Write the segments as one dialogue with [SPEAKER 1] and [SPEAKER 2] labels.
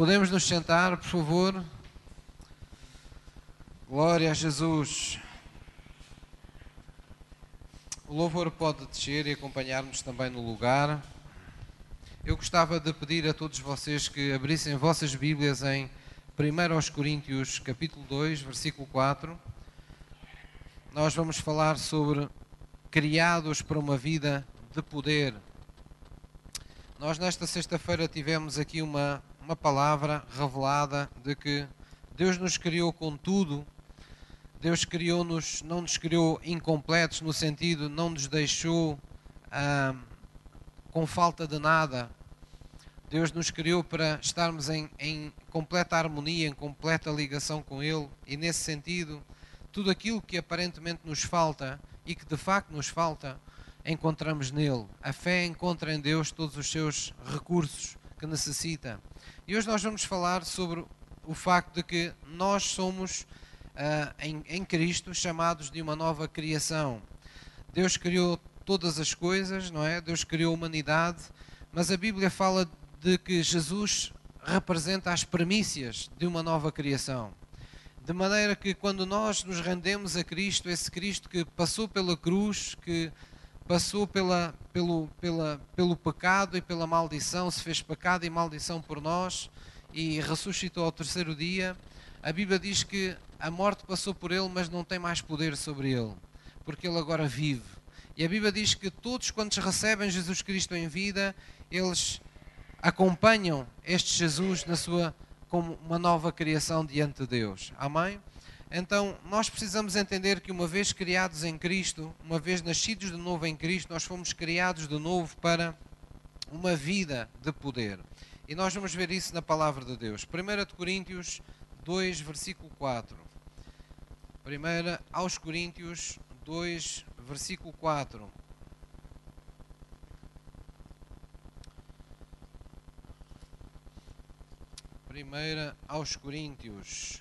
[SPEAKER 1] Podemos nos sentar, por favor? Glória a Jesus. O louvor pode descer e acompanhar-nos também no lugar. Eu gostava de pedir a todos vocês que abrissem vossas Bíblias em 1 Coríntios, capítulo 2, versículo 4. Nós vamos falar sobre criados para uma vida de poder. Nós nesta sexta-feira tivemos aqui uma uma palavra revelada de que Deus nos criou com tudo. Deus criou-nos, não nos criou incompletos no sentido, não nos deixou ah, com falta de nada. Deus nos criou para estarmos em, em completa harmonia, em completa ligação com Ele, e nesse sentido, tudo aquilo que aparentemente nos falta e que de facto nos falta, encontramos nele. A fé encontra em Deus todos os seus recursos que necessita. E hoje nós vamos falar sobre o facto de que nós somos uh, em, em Cristo chamados de uma nova criação. Deus criou todas as coisas, não é? Deus criou a humanidade, mas a Bíblia fala de que Jesus representa as premissas de uma nova criação. De maneira que quando nós nos rendemos a Cristo, esse Cristo que passou pela cruz, que passou pela, pelo, pela, pelo pecado e pela maldição, se fez pecado e maldição por nós e ressuscitou ao terceiro dia. A Bíblia diz que a morte passou por ele, mas não tem mais poder sobre ele, porque ele agora vive. E a Bíblia diz que todos quantos recebem Jesus Cristo em vida, eles acompanham este Jesus na sua como uma nova criação diante de Deus. Amém? Então, nós precisamos entender que uma vez criados em Cristo, uma vez nascidos de novo em Cristo, nós fomos criados de novo para uma vida de poder. E nós vamos ver isso na palavra de Deus. 1 Coríntios 2, versículo 4. 1 aos Coríntios 2, versículo 4. Primeira aos Coríntios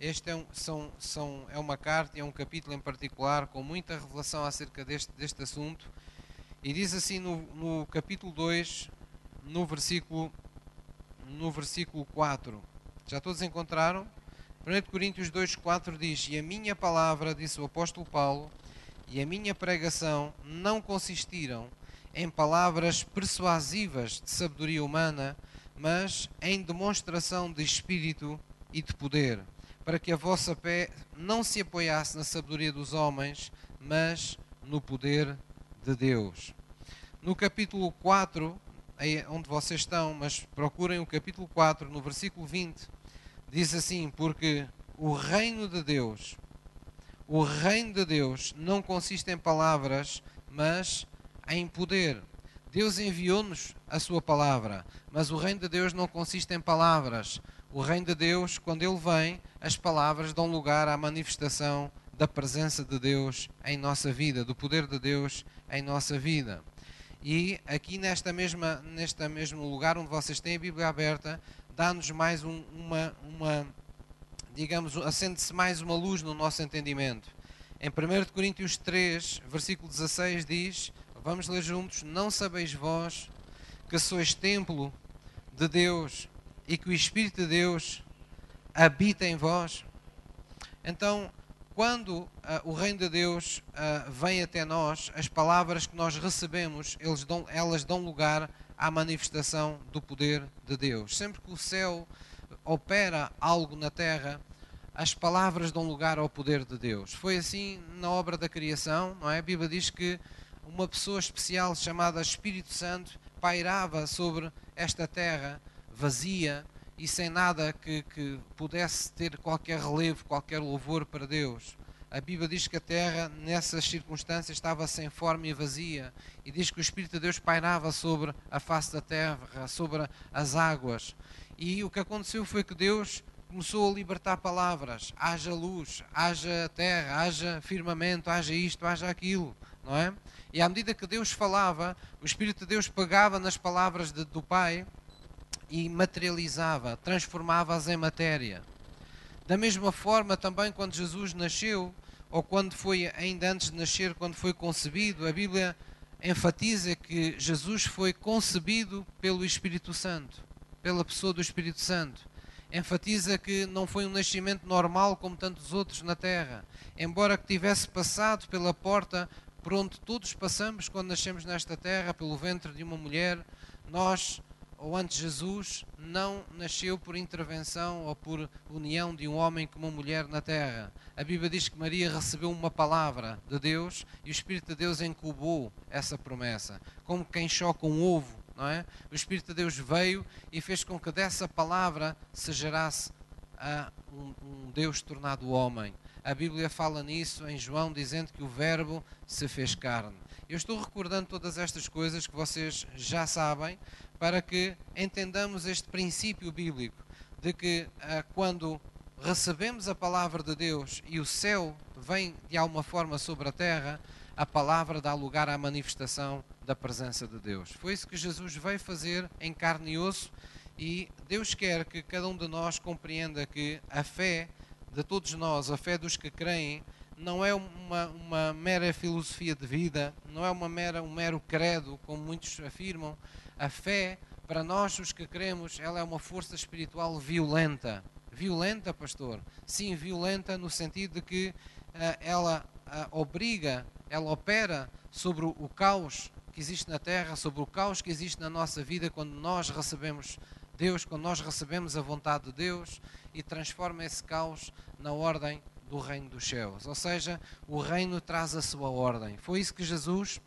[SPEAKER 1] este é, um, são, são, é uma carta e é um capítulo em particular com muita revelação acerca deste, deste assunto. E diz assim no, no capítulo 2, no versículo, no versículo 4. Já todos encontraram? 1 Coríntios 2, 4 diz: E a minha palavra, disse o apóstolo Paulo, e a minha pregação não consistiram em palavras persuasivas de sabedoria humana, mas em demonstração de espírito e de poder para que a vossa fé não se apoiasse na sabedoria dos homens, mas no poder de Deus. No capítulo 4, onde vocês estão, mas procurem o capítulo 4, no versículo 20, diz assim: Porque o reino de Deus, o reino de Deus não consiste em palavras, mas em poder. Deus enviou-nos a sua palavra, mas o reino de Deus não consiste em palavras. O reino de Deus, quando ele vem, as palavras dão lugar à manifestação da presença de Deus em nossa vida, do poder de Deus em nossa vida. E aqui nesta mesma, neste mesmo lugar onde vocês têm a Bíblia aberta, dá-nos mais um, uma, uma, digamos, acende-se mais uma luz no nosso entendimento. Em 1 Coríntios 3, versículo 16 diz, vamos ler juntos, não sabeis vós que sois templo de Deus e que o Espírito de Deus habita em vós. Então, quando uh, o reino de Deus uh, vem até nós, as palavras que nós recebemos, dão, elas dão lugar à manifestação do poder de Deus. Sempre que o céu opera algo na terra, as palavras dão lugar ao poder de Deus. Foi assim na obra da criação, não é? A Bíblia diz que uma pessoa especial chamada Espírito Santo pairava sobre esta terra vazia, e sem nada que, que pudesse ter qualquer relevo, qualquer louvor para Deus. A Bíblia diz que a terra, nessas circunstâncias, estava sem forma e vazia. E diz que o Espírito de Deus pairava sobre a face da terra, sobre as águas. E o que aconteceu foi que Deus começou a libertar palavras. Haja luz, haja terra, haja firmamento, haja isto, haja aquilo. Não é? E à medida que Deus falava, o Espírito de Deus pegava nas palavras de, do Pai e materializava, transformava-as em matéria. Da mesma forma, também quando Jesus nasceu, ou quando foi ainda antes de nascer, quando foi concebido, a Bíblia enfatiza que Jesus foi concebido pelo Espírito Santo. pela pessoa do Espírito Santo. Enfatiza que não foi um nascimento normal como tantos outros na terra, embora que tivesse passado pela porta por onde todos passamos quando nascemos nesta terra, pelo ventre de uma mulher, nós, ou antes Jesus, não nasceu por intervenção ou por união de um homem com uma mulher na terra. A Bíblia diz que Maria recebeu uma palavra de Deus e o Espírito de Deus incubou essa promessa, como quem choca um ovo não é? O Espírito de Deus veio e fez com que dessa palavra se gerasse a um, um Deus tornado homem. A Bíblia fala nisso em João, dizendo que o Verbo se fez carne. Eu estou recordando todas estas coisas que vocês já sabem, para que entendamos este princípio bíblico de que ah, quando recebemos a palavra de Deus e o céu vem de alguma forma sobre a terra, a palavra dá lugar à manifestação da presença de Deus. Foi isso que Jesus veio fazer em carne e osso e Deus quer que cada um de nós compreenda que a fé de todos nós, a fé dos que creem, não é uma, uma mera filosofia de vida, não é uma mera, um mero credo, como muitos afirmam. A fé, para nós os que cremos, ela é uma força espiritual violenta. Violenta, pastor? Sim, violenta no sentido de que uh, ela uh, obriga ela opera sobre o caos que existe na terra, sobre o caos que existe na nossa vida quando nós recebemos Deus, quando nós recebemos a vontade de Deus e transforma esse caos na ordem do reino dos céus. Ou seja, o reino traz a sua ordem. Foi isso que Jesus,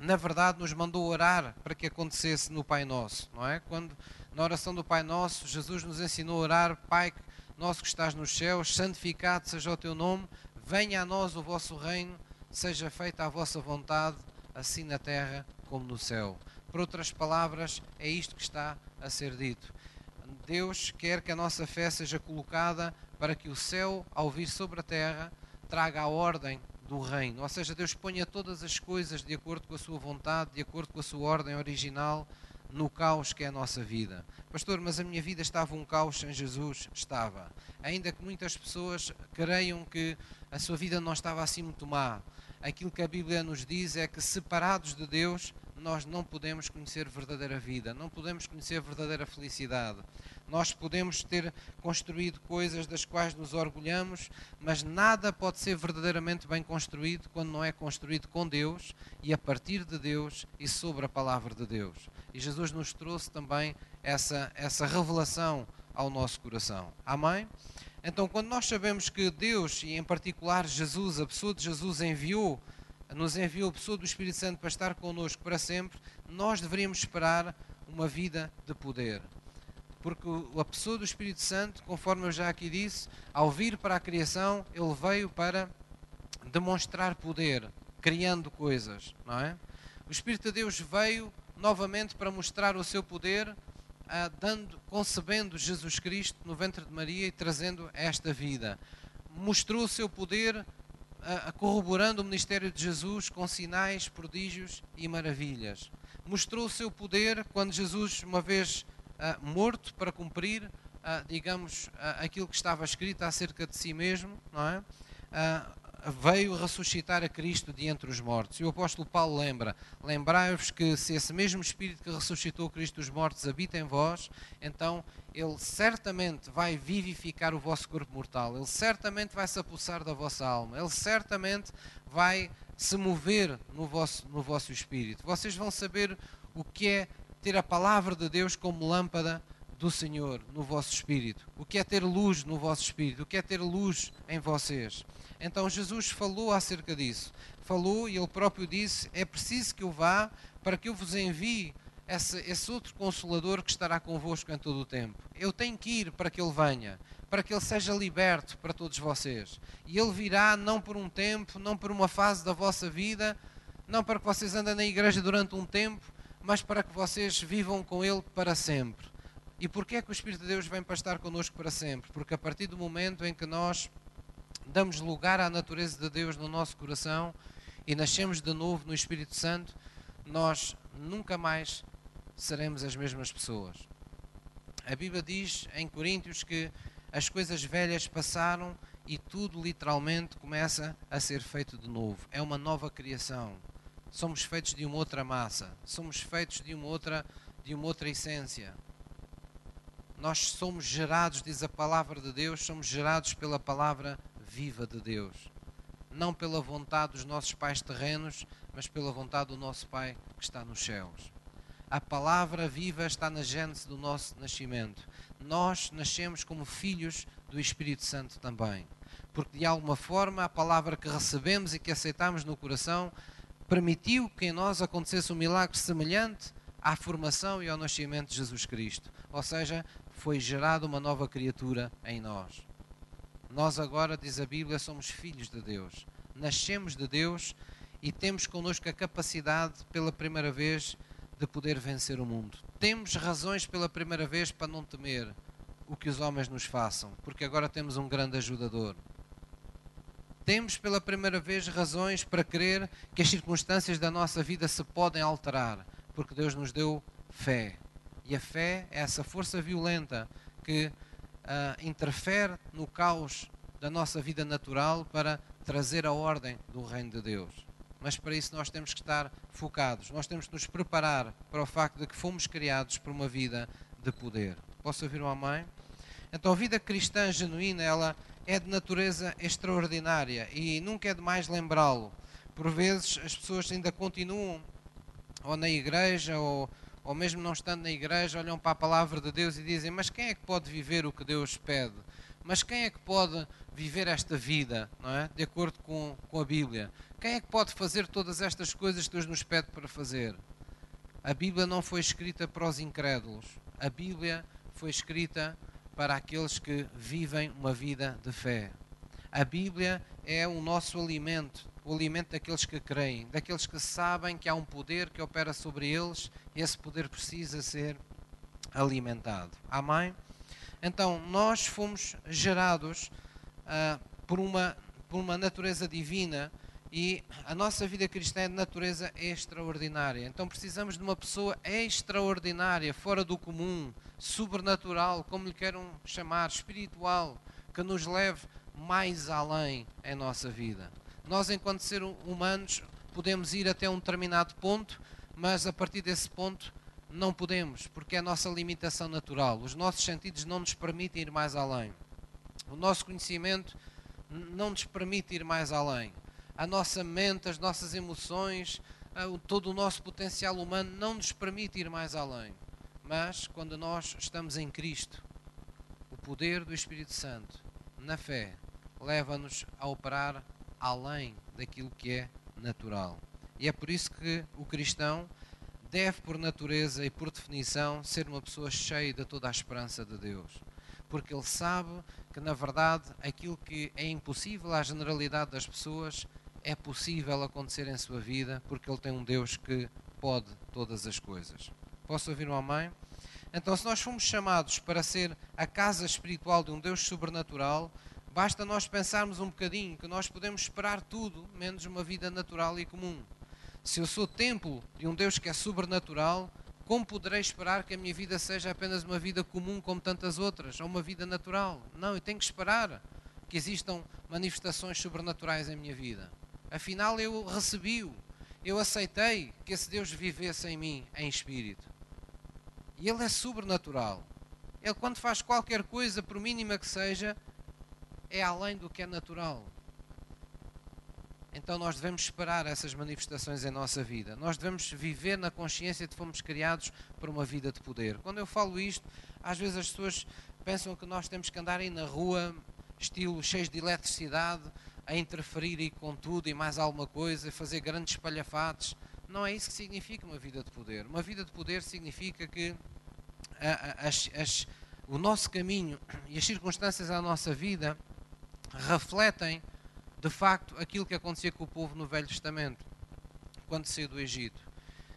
[SPEAKER 1] na verdade, nos mandou orar para que acontecesse no Pai Nosso, não é? Quando na oração do Pai Nosso, Jesus nos ensinou a orar, Pai nosso que estás nos céus, santificado seja o teu nome, venha a nós o vosso reino seja feita a vossa vontade, assim na terra como no céu. Por outras palavras, é isto que está a ser dito. Deus quer que a nossa fé seja colocada para que o céu, ao vir sobre a terra, traga a ordem do reino. Ou seja, Deus ponha todas as coisas de acordo com a sua vontade, de acordo com a sua ordem original, no caos que é a nossa vida. Pastor, mas a minha vida estava um caos sem Jesus? Estava. Ainda que muitas pessoas creiam que a sua vida não estava assim muito má aquilo que a Bíblia nos diz é que separados de Deus, nós não podemos conhecer verdadeira vida, não podemos conhecer verdadeira felicidade. Nós podemos ter construído coisas das quais nos orgulhamos, mas nada pode ser verdadeiramente bem construído quando não é construído com Deus e a partir de Deus e sobre a palavra de Deus. E Jesus nos trouxe também essa, essa revelação ao nosso coração. Amém? Então, quando nós sabemos que Deus, e em particular Jesus, a pessoa de Jesus enviou, nos enviou a pessoa do Espírito Santo para estar connosco para sempre, nós deveríamos esperar uma vida de poder. Porque a pessoa do Espírito Santo, conforme eu já aqui disse, ao vir para a criação, ele veio para demonstrar poder, criando coisas, não é? O Espírito de Deus veio novamente para mostrar o seu poder ah, dando, concebendo Jesus Cristo no ventre de Maria e trazendo esta vida. Mostrou o seu poder ah, corroborando o ministério de Jesus com sinais, prodígios e maravilhas. Mostrou o seu poder quando Jesus, uma vez ah, morto para cumprir, digamos, aquilo que estava escrito acerca de si mesmo, não é? Veio ressuscitar a Cristo de entre os mortos. E o apóstolo Paulo lembra: lembrai-vos que se esse mesmo Espírito que ressuscitou Cristo dos mortos habita em vós, então ele certamente vai vivificar o vosso corpo mortal, ele certamente vai se apossar da vossa alma, ele certamente vai se mover no vosso, no vosso espírito. Vocês vão saber o que é ter a palavra de Deus como lâmpada do Senhor no vosso espírito, o que é ter luz no vosso espírito, o que é ter luz em vocês. Então Jesus falou acerca disso. Falou e ele próprio disse: É preciso que eu vá para que eu vos envie esse, esse outro consolador que estará convosco em todo o tempo. Eu tenho que ir para que ele venha, para que ele seja liberto para todos vocês. E ele virá não por um tempo, não por uma fase da vossa vida, não para que vocês andem na igreja durante um tempo, mas para que vocês vivam com ele para sempre. E porquê é que o Espírito de Deus vem para estar connosco para sempre? Porque a partir do momento em que nós damos lugar à natureza de Deus no nosso coração e nascemos de novo no Espírito Santo, nós nunca mais seremos as mesmas pessoas. A Bíblia diz em Coríntios que as coisas velhas passaram e tudo literalmente começa a ser feito de novo. É uma nova criação. Somos feitos de uma outra massa, somos feitos de uma outra, de uma outra essência. Nós somos gerados, diz a palavra de Deus, somos gerados pela palavra viva de Deus. Não pela vontade dos nossos pais terrenos, mas pela vontade do nosso Pai que está nos céus. A palavra viva está na gênese do nosso nascimento. Nós nascemos como filhos do Espírito Santo também. Porque de alguma forma a palavra que recebemos e que aceitamos no coração permitiu que em nós acontecesse um milagre semelhante à formação e ao nascimento de Jesus Cristo. Ou seja, foi gerada uma nova criatura em nós. Nós agora, diz a Bíblia, somos filhos de Deus. Nascemos de Deus e temos connosco a capacidade, pela primeira vez, de poder vencer o mundo. Temos razões pela primeira vez para não temer o que os homens nos façam, porque agora temos um grande ajudador. Temos pela primeira vez razões para crer que as circunstâncias da nossa vida se podem alterar, porque Deus nos deu fé. E a fé é essa força violenta que uh, interfere no caos da nossa vida natural para trazer a ordem do reino de Deus. Mas para isso nós temos que estar focados, nós temos que nos preparar para o facto de que fomos criados por uma vida de poder. Posso ouvir uma mãe? Então a vida cristã genuína, ela é de natureza extraordinária e nunca é demais lembrá-lo. Por vezes as pessoas ainda continuam ou na igreja ou ou mesmo não estando na igreja, olham para a palavra de Deus e dizem: Mas quem é que pode viver o que Deus pede? Mas quem é que pode viver esta vida, não é? De acordo com, com a Bíblia? Quem é que pode fazer todas estas coisas que Deus nos pede para fazer? A Bíblia não foi escrita para os incrédulos. A Bíblia foi escrita para aqueles que vivem uma vida de fé. A Bíblia é o nosso alimento, o alimento daqueles que creem, daqueles que sabem que há um poder que opera sobre eles esse poder precisa ser alimentado. Amém? Então, nós fomos gerados uh, por, uma, por uma natureza divina e a nossa vida cristã é de natureza extraordinária. Então, precisamos de uma pessoa extraordinária, fora do comum, sobrenatural, como lhe queiram chamar, espiritual, que nos leve mais além em nossa vida. Nós, enquanto seres humanos, podemos ir até um determinado ponto, mas a partir desse ponto não podemos, porque é a nossa limitação natural. Os nossos sentidos não nos permitem ir mais além. O nosso conhecimento não nos permite ir mais além. A nossa mente, as nossas emoções, todo o nosso potencial humano não nos permite ir mais além. Mas quando nós estamos em Cristo, o poder do Espírito Santo, na fé, leva-nos a operar além daquilo que é natural. E é por isso que o cristão deve, por natureza e por definição, ser uma pessoa cheia de toda a esperança de Deus. Porque ele sabe que, na verdade, aquilo que é impossível à generalidade das pessoas é possível acontecer em sua vida, porque ele tem um Deus que pode todas as coisas. Posso ouvir uma mãe? Então, se nós fomos chamados para ser a casa espiritual de um Deus sobrenatural, Basta nós pensarmos um bocadinho que nós podemos esperar tudo menos uma vida natural e comum. Se eu sou templo de um Deus que é sobrenatural, como poderei esperar que a minha vida seja apenas uma vida comum como tantas outras, ou uma vida natural? Não, eu tenho que esperar que existam manifestações sobrenaturais em minha vida. Afinal, eu recebi-o, eu aceitei que esse Deus vivesse em mim, em espírito. E Ele é sobrenatural. Ele, quando faz qualquer coisa, por mínima que seja, é além do que é natural. Então nós devemos esperar essas manifestações em nossa vida. Nós devemos viver na consciência de que fomos criados para uma vida de poder. Quando eu falo isto, às vezes as pessoas pensam que nós temos que andar aí na rua, estilo cheio de eletricidade, a interferir aí com tudo e mais alguma coisa, fazer grandes espalhafates. Não é isso que significa uma vida de poder. Uma vida de poder significa que as, as, o nosso caminho e as circunstâncias da nossa vida refletem de facto aquilo que acontecia com o povo no Velho Testamento, quando saiu do Egito.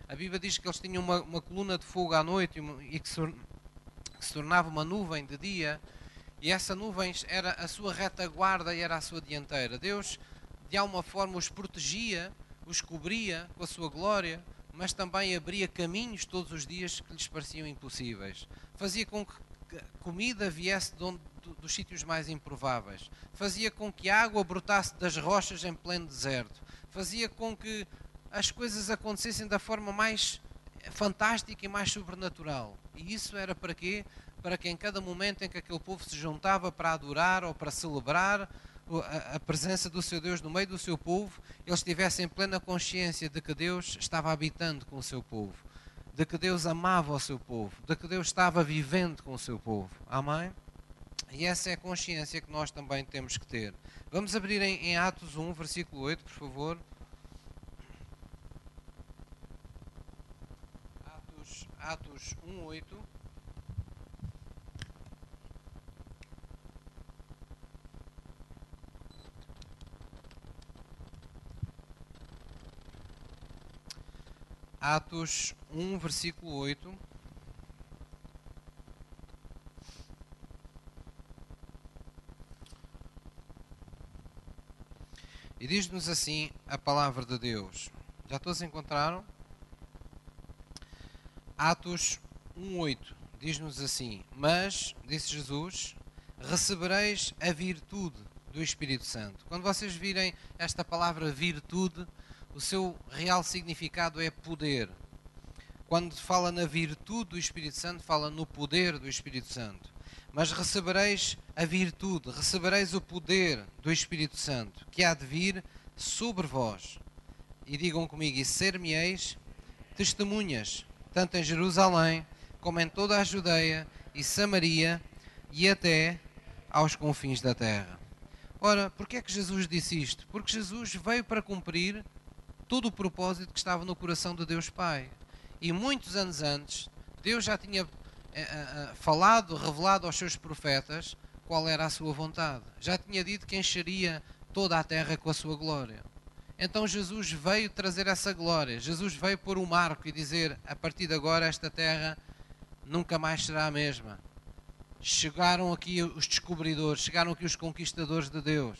[SPEAKER 1] A Bíblia diz que eles tinham uma, uma coluna de fogo à noite e que se, que se tornava uma nuvem de dia, e essa nuvem era a sua retaguarda e era a sua dianteira. Deus, de alguma forma, os protegia, os cobria com a sua glória, mas também abria caminhos todos os dias que lhes pareciam impossíveis. Fazia com que comida viesse de onde dos sítios mais improváveis, fazia com que a água brotasse das rochas em pleno deserto, fazia com que as coisas acontecessem da forma mais fantástica e mais sobrenatural. E isso era para quê? para que em cada momento em que aquele povo se juntava para adorar ou para celebrar a, presença do seu Deus no meio do seu povo, eles tivessem plena consciência de que Deus estava habitando com o seu povo, de que Deus amava o seu povo, de que Deus estava vivendo com o seu povo. Amém? E essa é a consciência que nós também temos que ter. Vamos abrir em, em Atos 1, versículo 8, por favor. Atos, Atos 1, 8. Atos 1, versículo 8. E diz-nos assim a palavra de Deus. Já todos encontraram? Atos 1,8 diz-nos assim: Mas, disse Jesus, recebereis a virtude do Espírito Santo. Quando vocês virem esta palavra virtude, o seu real significado é poder. Quando fala na virtude do Espírito Santo, fala no poder do Espírito Santo. Mas recebereis a virtude, recebereis o poder do Espírito Santo, que há de vir sobre vós. E digam comigo: e ser-me-eis testemunhas, tanto em Jerusalém, como em toda a Judeia e Samaria e até aos confins da terra. Ora, porquê é que Jesus disse isto? Porque Jesus veio para cumprir todo o propósito que estava no coração de Deus Pai. E muitos anos antes, Deus já tinha eh, eh, eh, falado, revelado aos seus profetas qual era a sua vontade. Já tinha dito que encheria toda a terra com a sua glória. Então Jesus veio trazer essa glória. Jesus veio pôr um marco e dizer: a partir de agora, esta terra nunca mais será a mesma. Chegaram aqui os descobridores, chegaram aqui os conquistadores de Deus.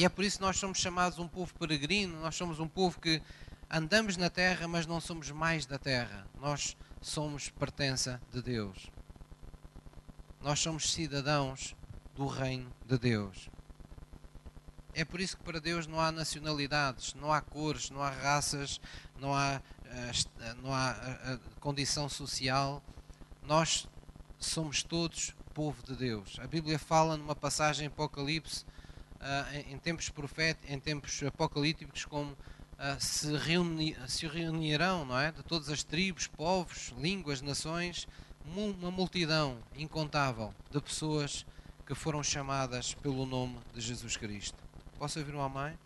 [SPEAKER 1] E é por isso que nós somos chamados um povo peregrino, nós somos um povo que andamos na terra, mas não somos mais da terra. Nós somos pertença de Deus. Nós somos cidadãos do reino de Deus. É por isso que para Deus não há nacionalidades, não há cores, não há raças, não há, eh, eh, não há eh, condição social. Nós somos todos povo de Deus. A Bíblia fala numa passagem em Apocalipse, em tempos proféticos, em tempos apocalípticos, como se, reuni, se reunirão, não é? De todas as tribos, povos, línguas, nações, uma multidão incontável de pessoas que foram chamadas pelo nome de Jesus Cristo. Posso ouvir um amém?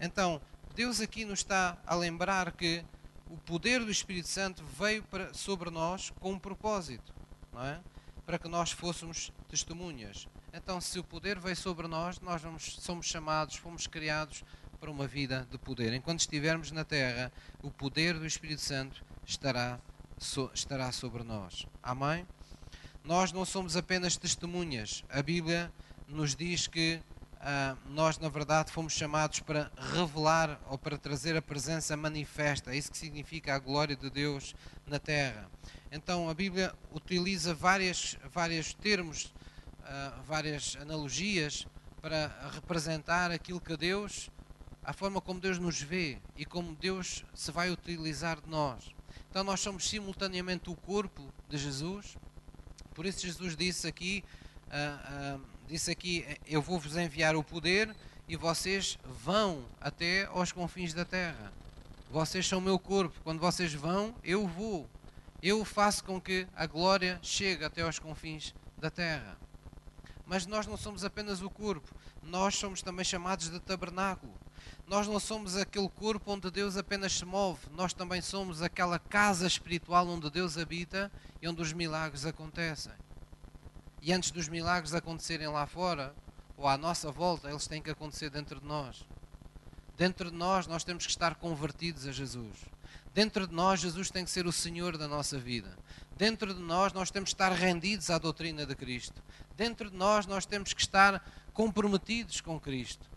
[SPEAKER 1] Então, Deus aqui nos está a lembrar que o poder do Espírito Santo veio para, sobre nós com um propósito, não é? Para que nós fôssemos testemunhas. Então, se o poder veio sobre nós, nós vamos, somos chamados, fomos criados para uma vida de poder. Enquanto estivermos na terra, o poder do Espírito Santo estará, so, estará sobre nós. Amém? Nós não somos apenas testemunhas. A Bíblia nos diz que ah, nós, na verdade, fomos chamados para revelar ou para trazer a presença manifesta. É isso que significa a glória de Deus na terra. Então, a Bíblia utiliza várias, vários termos, ah, várias analogias para representar aquilo que Deus a forma como Deus nos vê e como Deus se vai utilizar de nós. Então nós somos simultaneamente o corpo de Jesus. Por isso Jesus disse aqui, uh, uh, disse aqui, eu vou vos enviar o poder e vocês vão até aos confins da terra. Vocês são o meu corpo. Quando vocês vão, eu vou. Eu faço com que a glória chegue até aos confins da terra. Mas nós não somos apenas o corpo, nós somos também chamados de tabernáculo. Nós não somos aquele corpo onde Deus apenas se move, nós também somos aquela casa espiritual onde Deus habita e onde os milagres acontecem. E antes dos milagres acontecerem lá fora, ou à nossa volta, eles têm que acontecer dentro de nós. Dentro de nós, nós temos que estar convertidos a Jesus. Dentro de nós, Jesus tem que ser o Senhor da nossa vida. Dentro de nós, nós temos que estar rendidos à doutrina de Cristo. Dentro de nós, nós temos que estar comprometidos com Cristo.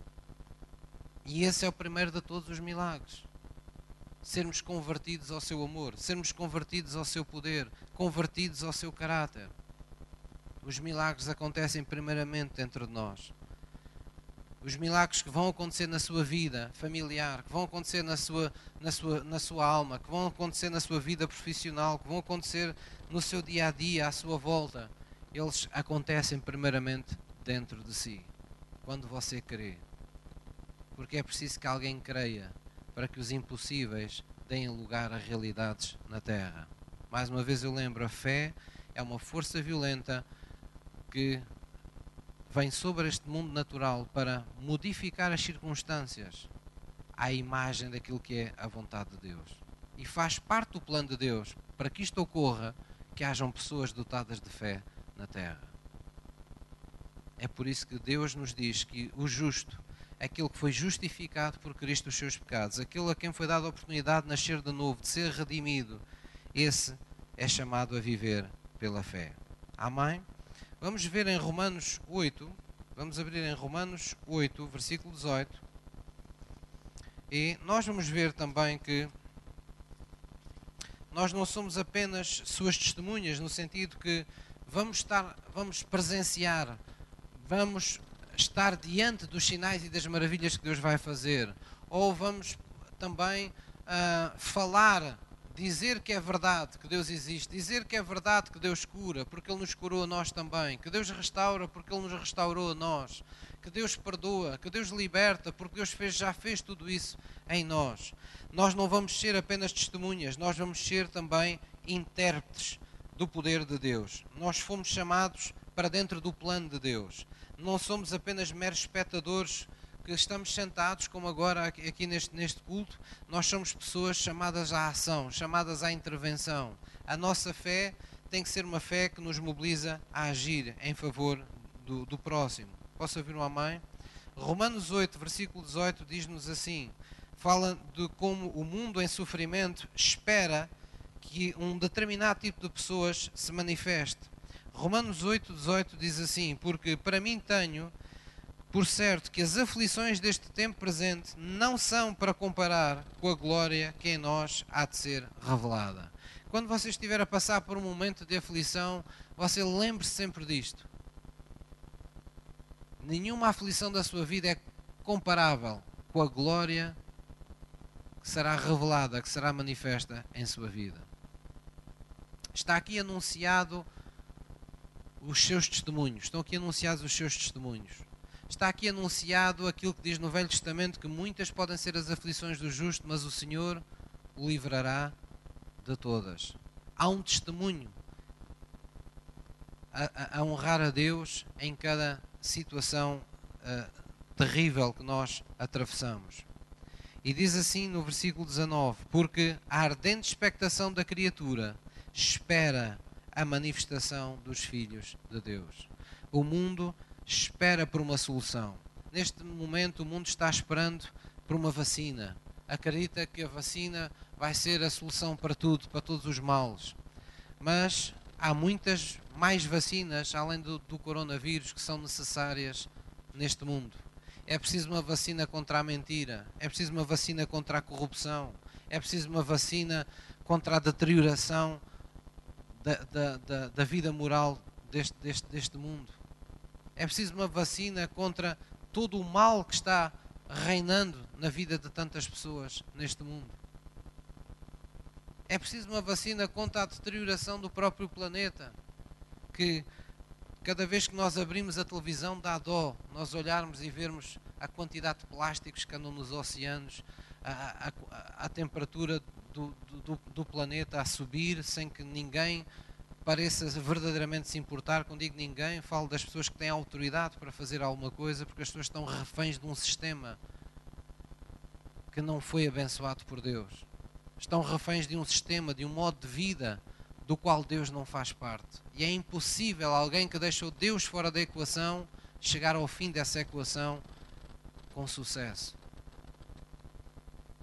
[SPEAKER 1] E esse é o primeiro de todos os milagres. Sermos convertidos ao seu amor, sermos convertidos ao seu poder, convertidos ao seu caráter. Os milagres acontecem primeiramente dentro de nós. Os milagres que vão acontecer na sua vida familiar, que vão acontecer na sua, na sua, na sua alma, que vão acontecer na sua vida profissional, que vão acontecer no seu dia a dia, à sua volta, eles acontecem primeiramente dentro de si, quando você crê. Porque é preciso que alguém creia para que os impossíveis deem lugar a realidades na terra. Mais uma vez eu lembro, a fé é uma força violenta que vem sobre este mundo natural para modificar as circunstâncias à imagem daquilo que é a vontade de Deus. E faz parte do plano de Deus para que isto ocorra que hajam pessoas dotadas de fé na terra. É por isso que Deus nos diz que o justo, aquele que foi justificado por Cristo os seus pecados, aquele a quem foi dada a oportunidade de nascer de novo, de ser redimido, esse é chamado a viver pela fé. Amém? Vamos ver em Romanos 8, vamos abrir em Romanos 8, versículo 18. E nós vamos ver também que nós não somos apenas suas testemunhas, no sentido que vamos estar, vamos presenciar, vamos estar diante dos sinais e das maravilhas que Deus vai fazer, ou vamos também uh, falar dizer que é verdade que Deus existe, dizer que é verdade que Deus cura, porque Ele nos curou a nós também, que Deus restaura, porque Ele nos restaurou a nós, que Deus perdoa, que Deus liberta, porque Deus fez, já fez tudo isso em nós. Nós não vamos ser apenas testemunhas, nós vamos ser também intérpretes do poder de Deus. Nós fomos chamados para dentro do plano de Deus. Não somos apenas meros espectadores que estamos sentados, como agora aqui neste, neste culto, nós somos pessoas chamadas à ação, chamadas à intervenção. A nossa fé tem que ser uma fé que nos mobiliza a agir em favor do, do próximo. Posso ouvir uma mãe? Romanos 8, versículo 18, diz-nos assim: fala de como o mundo em sofrimento espera que um determinado tipo de pessoas se manifeste. Romanos 8, 18 diz assim: Porque para mim tenho por certo que as aflições deste tempo presente não são para comparar com a glória que em nós há de ser revelada. Quando você estiver a passar por um momento de aflição, você lembre-se sempre disto. Nenhuma aflição da sua vida é comparável com a glória que será revelada, que será manifesta em sua vida. Está aqui anunciado os seus testemunhos, estão aqui anunciados os seus testemunhos está aqui anunciado aquilo que diz no Velho Testamento: que muitas podem ser as aflições do justo, mas o Senhor o livrará de todas. Há um testemunho a, a, a honrar a Deus em cada situação uh, terrível que nós atravessamos. E diz assim no versículo 19: Porque a ardente expectação da criatura espera a manifestação dos filhos de Deus. O mundo espera por uma solução. Neste momento, o mundo está esperando por uma vacina. Acredita que a vacina vai ser a solução para tudo, para todos os males. Mas há muitas mais vacinas, além do, do coronavírus, que são necessárias neste mundo. É preciso uma vacina contra a mentira, é preciso uma vacina contra a corrupção, é preciso uma vacina contra a deterioração da, da, da, da vida moral deste, deste, deste mundo. É preciso uma vacina contra todo o mal que está reinando na vida de tantas pessoas neste mundo. É preciso uma vacina contra a deterioração do próprio planeta, que cada vez que nós abrimos a televisão dá dó nós olharmos e vermos a quantidade de plásticos que andam nos oceanos, a, a, a temperatura do, do, do planeta a subir sem que ninguém pareça verdadeiramente se importar, quando digo ninguém, falo das pessoas que têm autoridade para fazer alguma coisa, porque as pessoas estão reféns de um sistema que não foi abençoado por Deus. Estão reféns de um sistema, de um modo de vida do qual Deus não faz parte. E é impossível alguém que deixou Deus fora da equação chegar ao fim dessa equação com sucesso.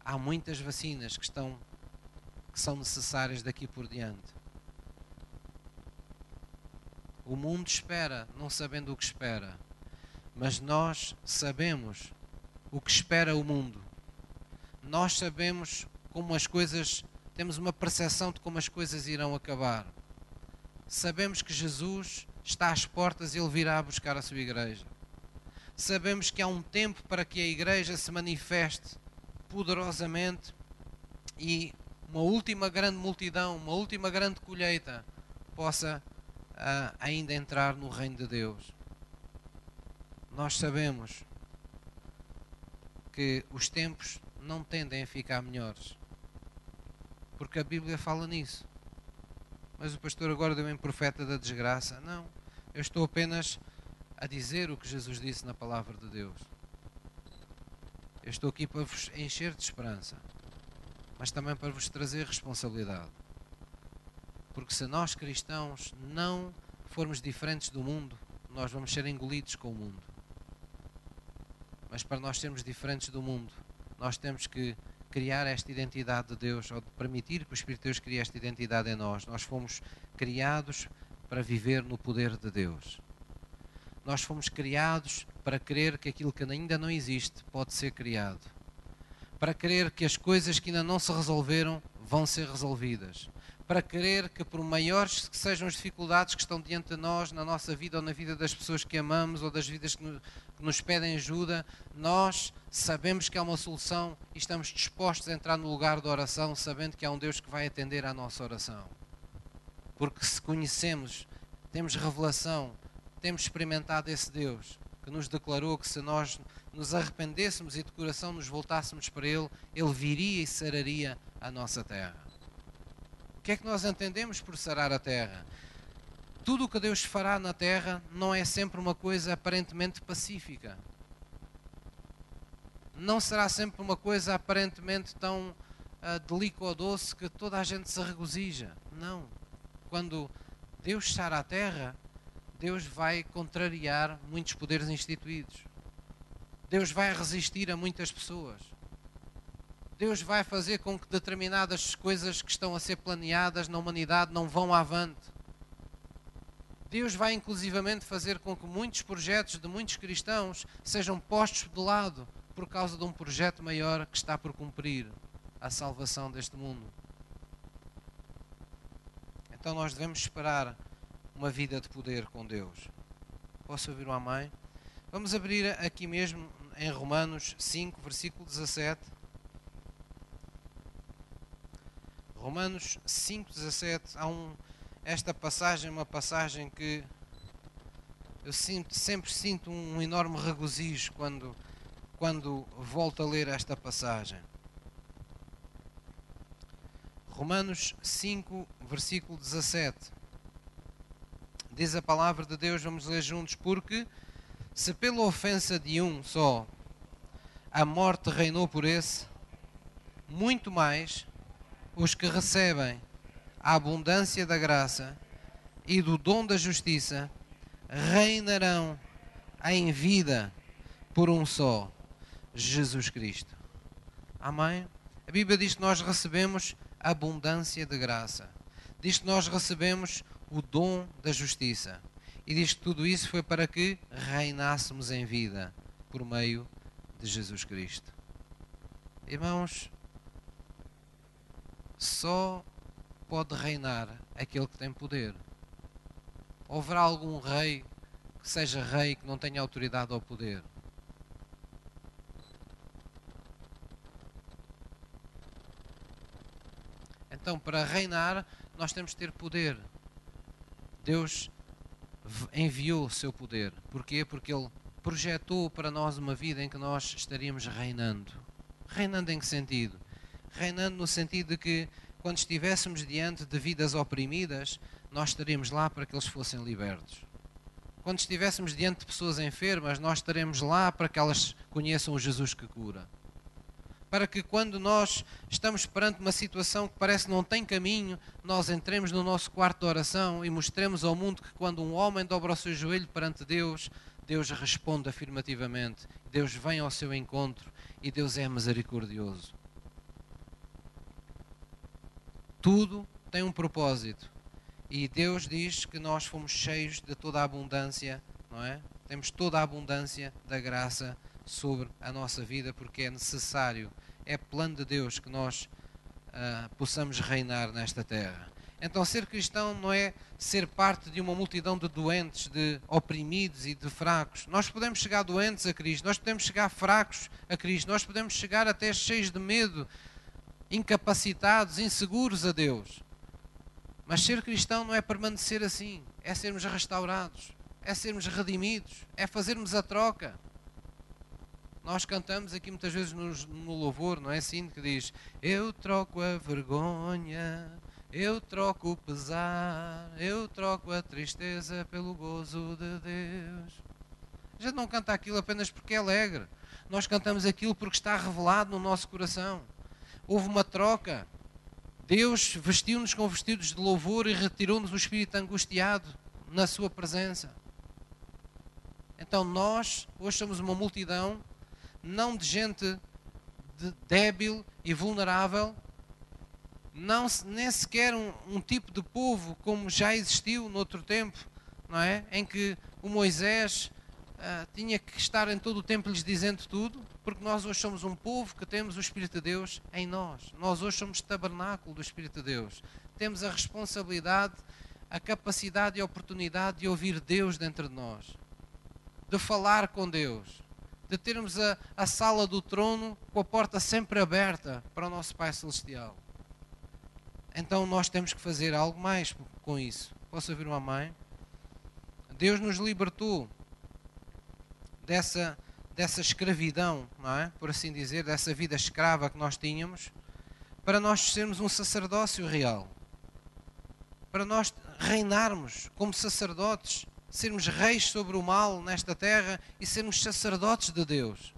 [SPEAKER 1] Há muitas vacinas que estão que são necessárias daqui por diante. O mundo espera, não sabendo o que espera. Mas nós sabemos o que espera o mundo. Nós sabemos como as coisas, temos uma percepção de como as coisas irão acabar. Sabemos que Jesus está às portas e ele virá buscar a sua igreja. sabemos que há um tempo para que a igreja se manifeste poderosamente e uma última grande multidão, uma última grande colheita possa uh, ainda entrar no reino de Deus. Nós sabemos que os tempos não tendem a ficar melhores, porque a Bíblia fala nisso. Mas o pastor agora deu em profeta da desgraça. Não, eu estou apenas a dizer o que Jesus disse na palavra de Deus. Eu estou aqui para vos encher de esperança, mas também para vos trazer responsabilidade. Porque se nós cristãos não formos diferentes do mundo, nós vamos ser engolidos com o mundo. Mas para nós sermos diferentes do mundo, nós temos que criar esta identidade de Deus, ou permitir que o Espírito de Deus crie esta identidade em nós. Nós fomos criados para viver no poder de Deus. Nós fomos criados para crer que aquilo que ainda não existe pode ser criado. Para crer que as coisas que ainda não se resolveram vão ser resolvidas. Para crer que, por maiores que sejam as dificuldades que estão diante de nós, na nossa vida ou na vida das pessoas que amamos ou das vidas que nos pedem ajuda, nós sabemos que há uma solução e estamos dispostos a entrar no lugar da oração, sabendo que há um Deus que vai atender à nossa oração. Porque se conhecemos, temos revelação temos experimentado esse Deus que nos declarou que se nós nos arrependêssemos e de coração nos voltássemos para Ele, Ele viria e sararia a nossa terra. O que é que nós entendemos por sarar a terra? Tudo o que Deus fará na terra não é sempre uma coisa aparentemente pacífica. Não será sempre uma coisa aparentemente tão uh, delicada ou doce que toda a gente se regozija. Não. Quando Deus sara a terra, Deus vai contrariar muitos poderes instituídos. Deus vai resistir a muitas pessoas. Deus vai fazer com que determinadas coisas que estão a ser planeadas na humanidade não vão avante. Deus vai inclusivamente fazer com que muitos projetos de muitos cristãos sejam postos de lado por causa de um projeto maior que está por cumprir a salvação deste mundo. Então nós devemos esperar uma vida de poder com Deus. Posso ouvir uma mãe? Vamos abrir aqui mesmo em Romanos 5, versículo 17. Romanos 5, 17. Há um, esta passagem, uma passagem que eu sinto, sempre sinto um enorme regozijo quando, quando volto a ler esta passagem. Romanos 5, versículo 17 diz a palavra de Deus, vamos ler juntos, porque se pela ofensa de um só a morte reinou por esse, muito mais os que recebem a abundância da graça e do dom da justiça reinarão em vida por um só, Jesus Cristo. Amém? A Bíblia diz que nós recebemos abundância de graça. Diz que nós recebemos o dom da justiça. E diz que tudo isso foi para que reinássemos em vida por meio de Jesus Cristo. Irmãos, só pode reinar aquele que tem poder. Haverá algum rei que seja rei que não tenha autoridade ou poder? Então, para reinar, nós temos de ter poder. Deus enviou o seu poder. Porquê? Porque Ele projetou para nós uma vida em que nós estaríamos reinando. Reinando em que sentido? Reinando no sentido de que quando estivéssemos diante de vidas oprimidas, nós estaríamos lá para que eles fossem libertos. Quando estivéssemos diante de pessoas enfermas, nós estaremos lá para que elas conheçam o Jesus que cura para que quando nós estamos perante uma situação que parece não tem caminho, nós entremos no nosso quarto de oração e mostremos ao mundo que quando um homem dobra o seu joelho perante Deus, Deus responde afirmativamente, Deus vem ao seu encontro e Deus é misericordioso. Tudo tem um propósito. E Deus diz que nós fomos cheios de toda a abundância, não é? Temos toda a abundância da graça sobre a nossa vida, porque é necessário, é plano de Deus que nós uh, possamos reinar nesta terra. Então, ser cristão não é ser parte de uma multidão de doentes, de oprimidos e de fracos. Nós podemos chegar doentes a Cristo, nós podemos chegar fracos a Cristo, nós podemos chegar até cheios de medo, incapacitados, inseguros a Deus. Mas ser cristão não é permanecer assim, é sermos restaurados, é sermos redimidos, é fazermos a troca. Nós cantamos aqui muitas vezes no, no louvor, não é assim? Que diz: Eu troco a vergonha eu troco o pesar, eu troco a tristeza pelo gozo de Deus. A gente não canta aquilo apenas porque é alegre. Nós cantamos aquilo porque está revelado no nosso coração. Houve uma troca. Deus vestiu-nos com vestidos de louvor e retirou-nos o espírito angustiado na sua presença. Então nós, hoje somos uma multidão, não de gente de débil e vulnerável, não, nem sequer um, um, tipo de povo como já existiu no outro tempo, não é? Em que o Moisés uh, tinha que estar em todo o tempo lhes dizendo tudo, porque nós hoje somos um povo que temos o Espírito de Deus em nós. Nós hoje somos tabernáculo do Espírito de Deus. Temos a responsabilidade, a capacidade e a oportunidade de ouvir Deus dentro de nós, de falar com Deus, de termos a, a sala do trono com a porta sempre aberta para o nosso Pai Celestial. Então nós temos que fazer algo mais com isso. Posso ouvir uma mãe? Deus nos libertou dessa, dessa escravidão, não é? por assim dizer, dessa vida escrava que nós tínhamos, para nós sermos um sacerdócio real. Para nós reinarmos como sacerdotes, sermos reis sobre o mal nesta terra e sermos sacerdotes de Deus.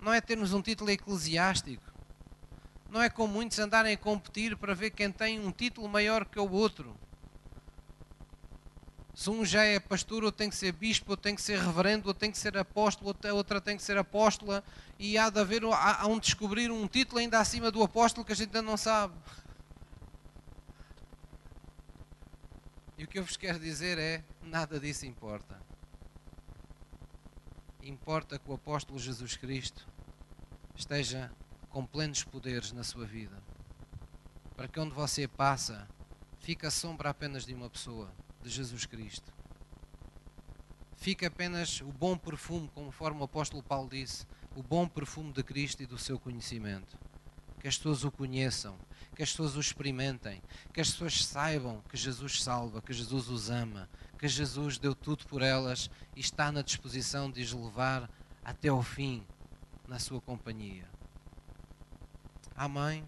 [SPEAKER 1] Não é termos um título eclesiástico, não é como muitos andarem a competir para ver quem tem um título maior que o outro. Se um já é pastor, ou tem que ser bispo, ou tem que ser reverendo, ou tem que ser apóstolo, ou outra tem que ser apóstola, e há de haver, há, há um descobrir um título ainda acima do apóstolo que a gente ainda não sabe. E o que eu vos quero dizer é: nada disso importa. Importa que o apóstolo Jesus Cristo esteja com plenos poderes na sua vida. Para que onde você passa, fique a sombra apenas de uma pessoa, de Jesus Cristo. Fique apenas o bom perfume, conforme o apóstolo Paulo disse, o bom perfume de Cristo e do seu conhecimento. Que as pessoas o conheçam, que as pessoas o experimentem, que as pessoas saibam que Jesus salva, que Jesus os ama, que Jesus deu tudo por elas e está na disposição de os levar até ao fim na sua companhia. Amém?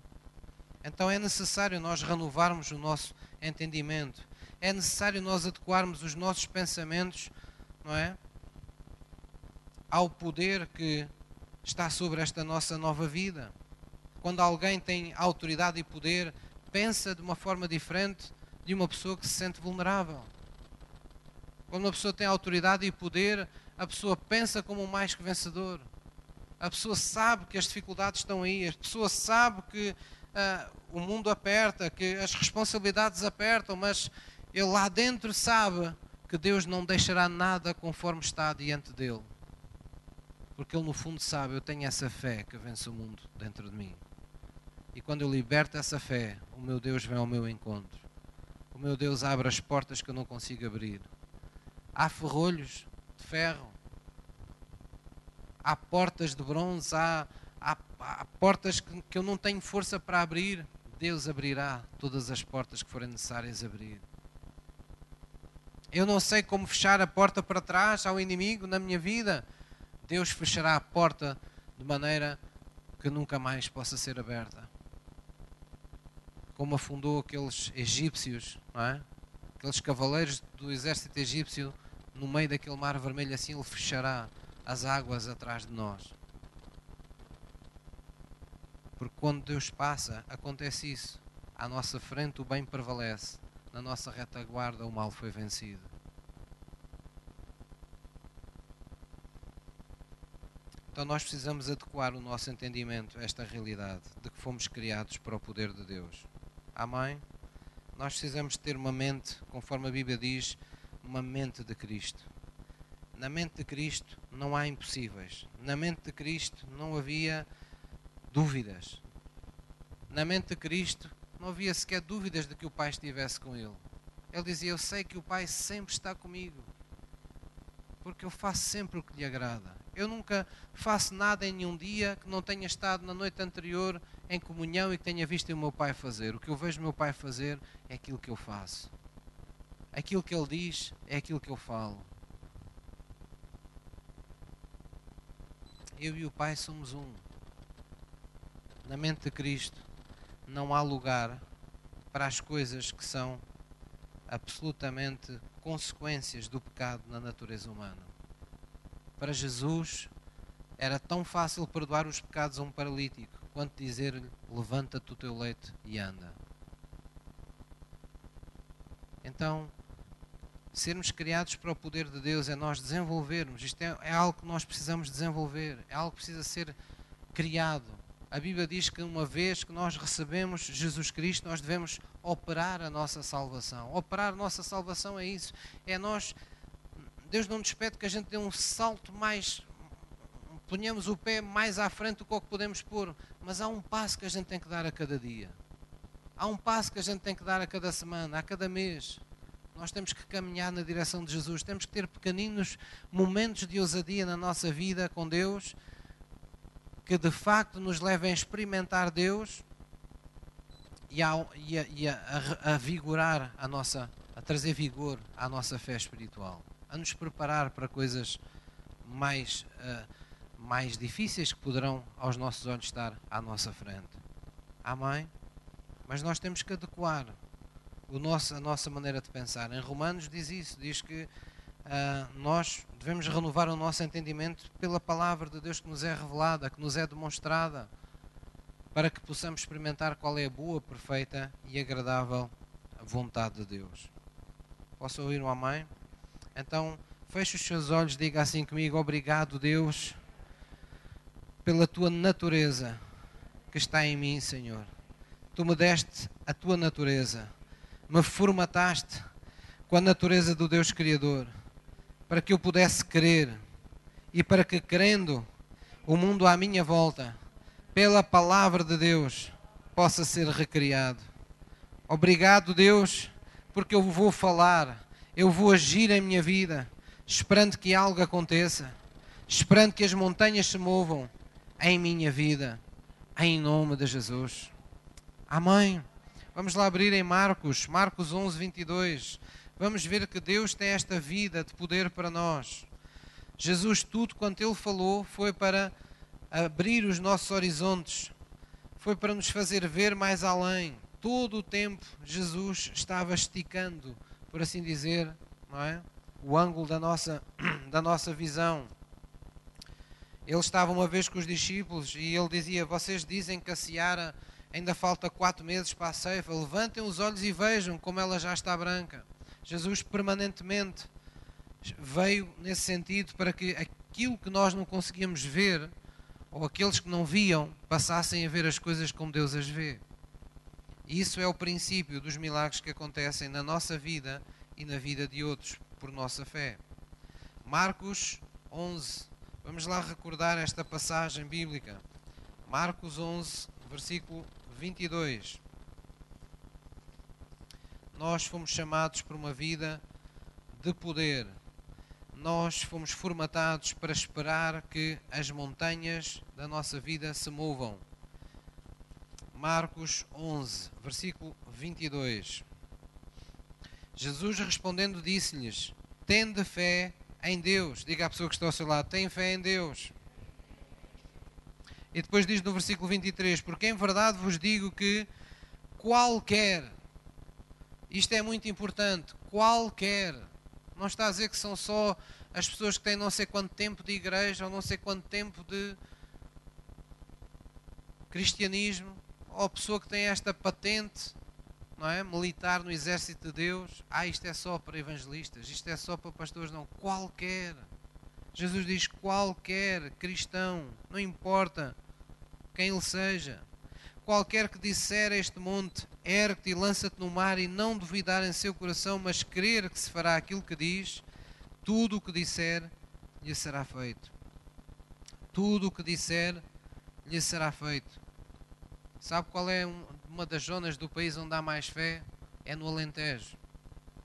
[SPEAKER 1] Então é necessário nós renovarmos o nosso entendimento. É necessário nós adequarmos os nossos pensamentos, não é? Ao poder que está sobre esta nossa nova vida. Quando alguém tem autoridade e poder, pensa de uma forma diferente de uma pessoa que se sente vulnerável. Quando uma pessoa tem autoridade e poder, a pessoa pensa como mais que vencedor a pessoa sabe que as dificuldades estão aí, a pessoa sabe que uh, o mundo aperta, que as responsabilidades apertam, mas ele lá dentro sabe que Deus não deixará nada conforme está diante dele. Porque ele no fundo sabe, eu tenho essa fé que vence o mundo dentro de mim. E quando eu liberto essa fé, o meu Deus vem ao meu encontro. O meu Deus abre as portas que eu não consigo abrir. Há ferrolhos de ferro há portas de bronze, há, há, há portas que, que eu não tenho força para abrir. Deus abrirá todas as portas que forem necessárias abrir. Eu não sei como fechar a porta para trás ao inimigo na minha vida. Deus fechará a porta de maneira que nunca mais possa ser aberta. Como afundou aqueles egípcios, não é? aqueles cavaleiros do exército egípcio no meio daquele mar vermelho, assim ele fechará as águas atrás de nós. Porque quando Deus passa, acontece isso. À nossa frente o bem prevalece, na nossa retaguarda o mal foi vencido. Então nós precisamos adequar o nosso entendimento a esta realidade de que fomos criados para o poder de Deus. Amém? Nós precisamos ter uma mente, conforme a Bíblia diz, uma mente de Cristo. Na mente de Cristo não há impossíveis. Na mente de Cristo não havia dúvidas. Na mente de Cristo não havia sequer dúvidas de que o Pai estivesse com ele. Ele dizia: Eu sei que o Pai sempre está comigo, porque eu faço sempre o que lhe agrada. Eu nunca faço nada em nenhum dia que não tenha estado na noite anterior em comunhão e que tenha visto o meu pai fazer. O que eu vejo o meu pai fazer é aquilo que eu faço. Aquilo que ele diz é aquilo que eu falo. Eu e o Pai somos um. Na mente de Cristo não há lugar para as coisas que são absolutamente consequências do pecado na natureza humana. Para Jesus era tão fácil perdoar os pecados a um paralítico quanto dizer-lhe: levanta-te o teu leite e anda. Então, sermos criados para o poder de Deus é nós desenvolvermos. Isto é, é, algo que nós precisamos desenvolver, é algo que precisa ser criado. A Bíblia diz que uma vez que nós recebemos Jesus Cristo, nós devemos operar a nossa salvação. Operar a nossa salvação é isso. É nós. Deus não nos pede que a gente dê um salto mais. ponhamos o pé mais à frente do que o que podemos pôr. Mas há um passo que a gente tem que dar a cada dia. Há um passo que a gente tem que dar a cada semana, a cada mês. Nós temos que caminhar na direção de Jesus, temos que ter pequeninos momentos de ousadia na nossa vida com Deus, que de facto nos levem a experimentar Deus e a, e a, a, a vigorar a nossa, a trazer vigor à nossa fé espiritual, a nos preparar para coisas mais, uh, mais difíceis que poderão aos nossos olhos estar à nossa frente. Amém? Mas nós temos que adequar o nosso, a nossa maneira de pensar. Em Romanos diz isso, diz que uh, nós devemos renovar o nosso entendimento pela palavra de Deus que nos é revelada, que nos é demonstrada, para que possamos experimentar qual é a boa, perfeita e agradável vontade de Deus. Posso ouvir um amém? Então, feche os seus olhos, diga assim comigo: Obrigado, Deus, pela tua natureza que está em mim, Senhor. Tu me deste a tua natureza me formataste com a natureza do Deus Criador, para que eu pudesse crer e para que, crendo, o mundo à minha volta, pela palavra de Deus, possa ser recriado. Obrigado, Deus, porque eu vou falar, eu vou agir em minha vida, esperando que algo aconteça, esperando que as montanhas se movam em minha vida, em nome de Jesus. Amém. Vamos lá abrir em Marcos, Marcos 11, 22. Vamos ver que Deus tem esta vida de poder para nós. Jesus, tudo quanto Ele falou foi para abrir os nossos horizontes, foi para nos fazer ver mais além. Todo o tempo Jesus estava esticando, por assim dizer, é? o ângulo da nossa, da nossa visão. Ele estava uma vez com os discípulos e ele dizia: Vocês dizem que a seara ainda falta quatro meses para a ceifa, levantem os olhos e vejam como ela já está branca. Jesus permanentemente veio nesse sentido para que aquilo que nós não conseguíamos ver, ou aqueles que não viam, passassem a ver as coisas como Deus as vê. E isso é o princípio dos milagres que acontecem na nossa vida e na vida de outros, por nossa fé. Marcos 11. Vamos lá recordar esta passagem bíblica. Marcos 11, versículo 22. Nós fomos chamados por uma vida de poder. Nós fomos formatados para esperar que as montanhas da nossa vida se movam. Marcos 11, versículo 22. Jesus respondendo disse-lhes: Tende fé em Deus. Diga à pessoa que está ao seu lado: Tem fé em Deus. E depois diz no versículo 23: Porque em verdade vos digo que qualquer, isto é muito importante, qualquer, não está a dizer que são só as pessoas que têm não sei quanto tempo de igreja ou não sei quanto tempo de cristianismo, ou pessoa que tem esta patente não é? militar no exército de Deus, ah, isto é só para evangelistas, isto é só para pastores, não, qualquer. Jesus diz qualquer cristão, não importa quem ele seja, qualquer que disser a este monte, ergue-te e lança-te no mar e não duvidar em seu coração, mas crer que se fará aquilo que diz, tudo o que disser lhe será feito. Tudo o que disser lhe será feito. Sabe qual é um, uma das zonas do país onde há mais fé é no Alentejo.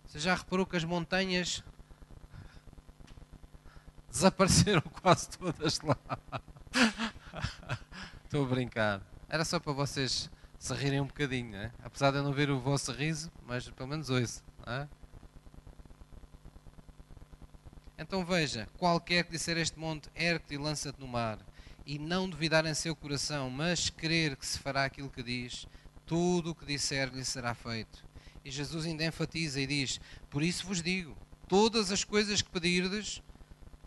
[SPEAKER 1] Você já reparou que as montanhas desapareceram quase todas lá? Estou a brincar. Era só para vocês se rirem um bocadinho, né? apesar de eu não ver o vosso riso, mas pelo menos ouço. É? Então veja: qualquer que disser este monte, ergue-te e lança-te no mar, e não duvidar em seu coração, mas crer que se fará aquilo que diz, tudo o que disser lhe será feito. E Jesus ainda enfatiza e diz: Por isso vos digo, todas as coisas que pedirdes,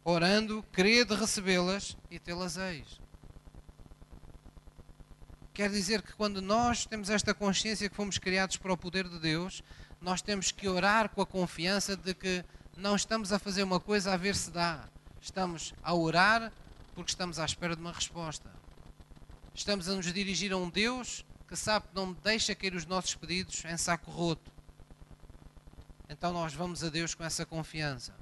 [SPEAKER 1] orando, crede recebê-las e tê-las eis. Quer dizer que quando nós temos esta consciência que fomos criados para o poder de Deus, nós temos que orar com a confiança de que não estamos a fazer uma coisa a ver se dá. Estamos a orar porque estamos à espera de uma resposta. Estamos a nos dirigir a um Deus que sabe que não deixa cair os nossos pedidos em saco roto. Então nós vamos a Deus com essa confiança.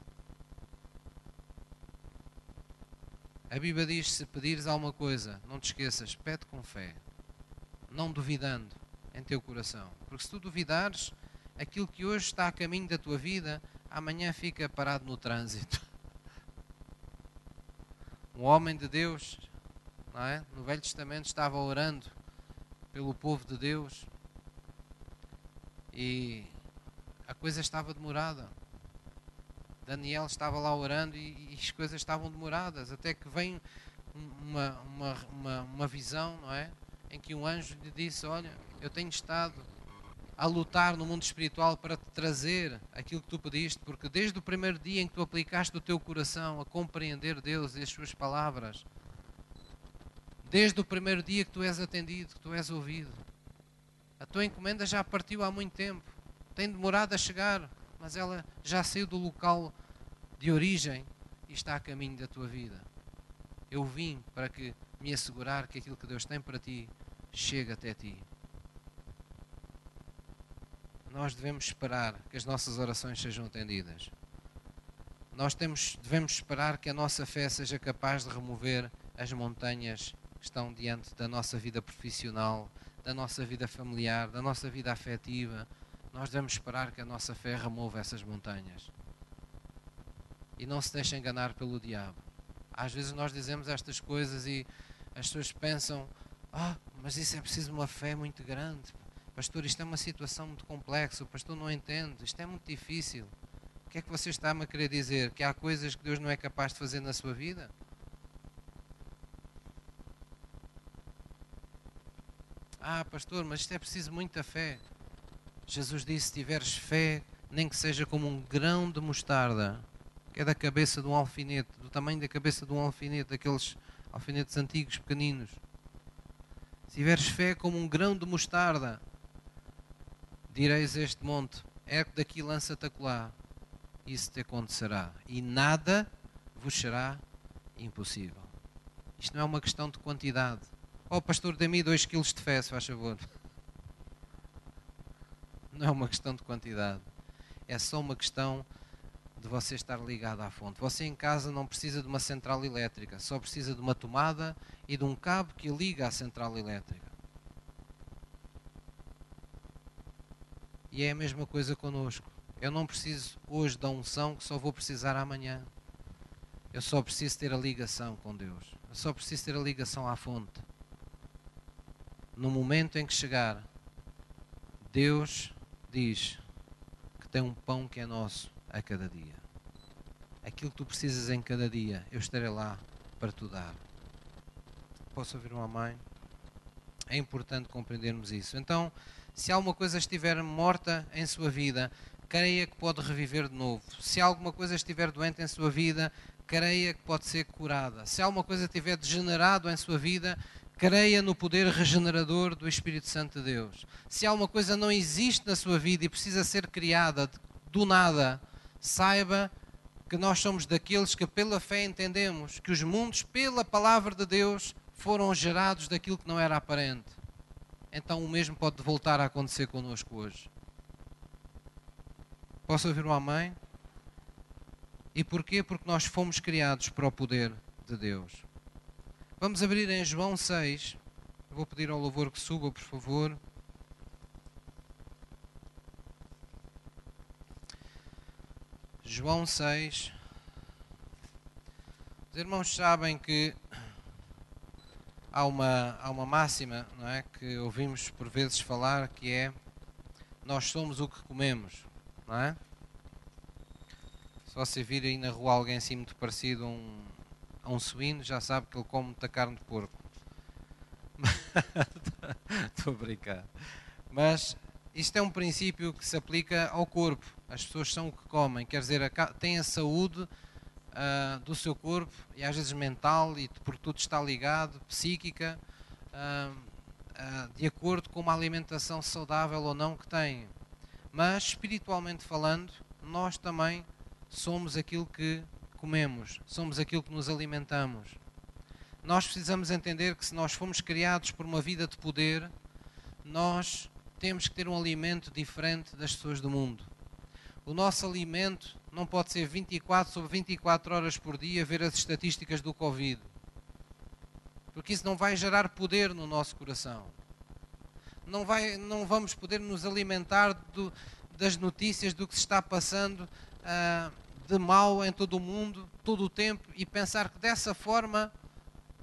[SPEAKER 1] A Bíblia diz: se pedires alguma coisa, não te esqueças, pede com fé não duvidando em teu coração. Porque se tu duvidares, aquilo que hoje está a caminho da tua vida, amanhã fica parado no trânsito. Um homem de Deus, não é? no Velho Testamento, estava orando pelo povo de Deus e a coisa estava demorada. Daniel estava lá orando e, e as coisas estavam demoradas, até que vem uma, uma, uma, uma visão, não é? Em que um anjo lhe disse: Olha, eu tenho estado a lutar no mundo espiritual para te trazer aquilo que tu pediste, porque desde o primeiro dia em que tu aplicaste o teu coração a compreender Deus e as suas palavras, desde o primeiro dia que tu és atendido, que tu és ouvido, a tua encomenda já partiu há muito tempo, tem demorado a chegar, mas ela já saiu do local de origem e está a caminho da tua vida. Eu vim para que me assegurar que aquilo que Deus tem para ti chega até ti. Nós devemos esperar que as nossas orações sejam atendidas. Nós temos, devemos esperar que a nossa fé seja capaz de remover as montanhas que estão diante da nossa vida profissional, da nossa vida familiar, da nossa vida afetiva. Nós devemos esperar que a nossa fé remova essas montanhas. E não se deixe enganar pelo diabo. Às vezes nós dizemos estas coisas e as pessoas pensam: ah, mas isso é preciso uma fé muito grande. Pastor, isto é uma situação muito complexa. O pastor não entende. Isto é muito difícil. O que é que você está-me a querer dizer? Que há coisas que Deus não é capaz de fazer na sua vida? Ah, pastor, mas isto é preciso muita fé. Jesus disse: se tiveres fé, nem que seja como um grão de mostarda, que é da cabeça de um alfinete, do tamanho da cabeça de um alfinete, daqueles alfinetes antigos, pequeninos. Se tiveres fé como um grão de mostarda, direis a este monte: ergue daqui lança-te acolá. Isso te acontecerá. E nada vos será impossível. Isto não é uma questão de quantidade. Oh, pastor, dê-me 2 quilos de fé, se faz favor. Não é uma questão de quantidade. É só uma questão de você estar ligado à fonte. Você em casa não precisa de uma central elétrica, só precisa de uma tomada e de um cabo que liga à central elétrica. E é a mesma coisa conosco. Eu não preciso hoje da unção que só vou precisar amanhã. Eu só preciso ter a ligação com Deus. Eu só preciso ter a ligação à fonte. No momento em que chegar, Deus diz que tem um pão que é nosso a cada dia. Aquilo que tu precisas em cada dia, eu estarei lá para te dar. Posso ouvir uma mãe? É importante compreendermos isso. Então, se alguma coisa estiver morta em sua vida, creia que pode reviver de novo. Se alguma coisa estiver doente em sua vida, creia que pode ser curada. Se alguma coisa estiver degenerado em sua vida, creia no poder regenerador do Espírito Santo de Deus. Se alguma coisa não existe na sua vida e precisa ser criada do nada, saiba que nós somos daqueles que pela fé entendemos que os mundos, pela palavra de Deus, foram gerados daquilo que não era aparente. Então o mesmo pode voltar a acontecer connosco hoje. Posso ouvir uma mãe? E porquê? Porque nós fomos criados para o poder de Deus. Vamos abrir em João 6. vou pedir ao louvor que suba, por favor. João 6. Os irmãos sabem que há uma, há uma máxima não é, que ouvimos por vezes falar que é nós somos o que comemos, não é? Se você vir aí na rua alguém assim muito parecido a um, a um suíno, já sabe que ele come muita carne de porco. Estou a brincar. Mas isto é um princípio que se aplica ao corpo. As pessoas são o que comem, quer dizer, têm a saúde uh, do seu corpo e às vezes mental, e porque tudo está ligado, psíquica, uh, uh, de acordo com uma alimentação saudável ou não que têm. Mas espiritualmente falando, nós também somos aquilo que comemos, somos aquilo que nos alimentamos. Nós precisamos entender que se nós fomos criados por uma vida de poder, nós temos que ter um alimento diferente das pessoas do mundo. O nosso alimento não pode ser 24 sobre 24 horas por dia ver as estatísticas do Covid. Porque isso não vai gerar poder no nosso coração. Não, vai, não vamos poder nos alimentar do, das notícias do que se está passando uh, de mal em todo o mundo, todo o tempo, e pensar que dessa forma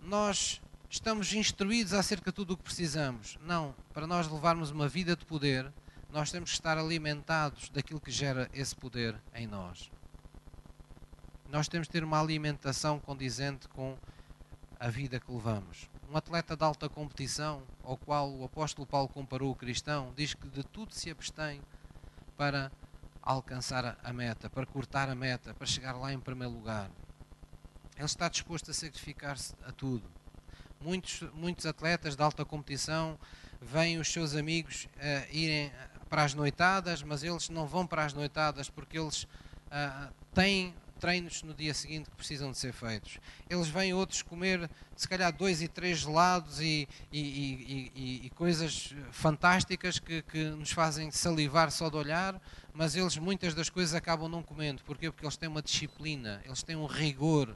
[SPEAKER 1] nós estamos instruídos acerca de tudo o que precisamos. Não, para nós levarmos uma vida de poder, nós temos que estar alimentados daquilo que gera esse poder em nós. Nós temos que ter uma alimentação condizente com a vida que levamos. Um atleta de alta competição, ao qual o apóstolo Paulo comparou o cristão, diz que de tudo se abstém para alcançar a meta, para cortar a meta, para chegar lá em primeiro lugar. Ele está disposto a sacrificar-se a tudo muitos, muitos atletas de alta competição veem os seus amigos uh, irem para as noitadas, mas eles não vão para as noitadas porque eles uh, têm treinos no dia seguinte que precisam de ser feitos. Eles vêm outros comer, se calhar, dois e três gelados e, e, e, e coisas fantásticas que, que, nos fazem salivar só de olhar, mas eles muitas das coisas acabam não comendo. Porquê? Porque eles têm uma disciplina, eles têm um rigor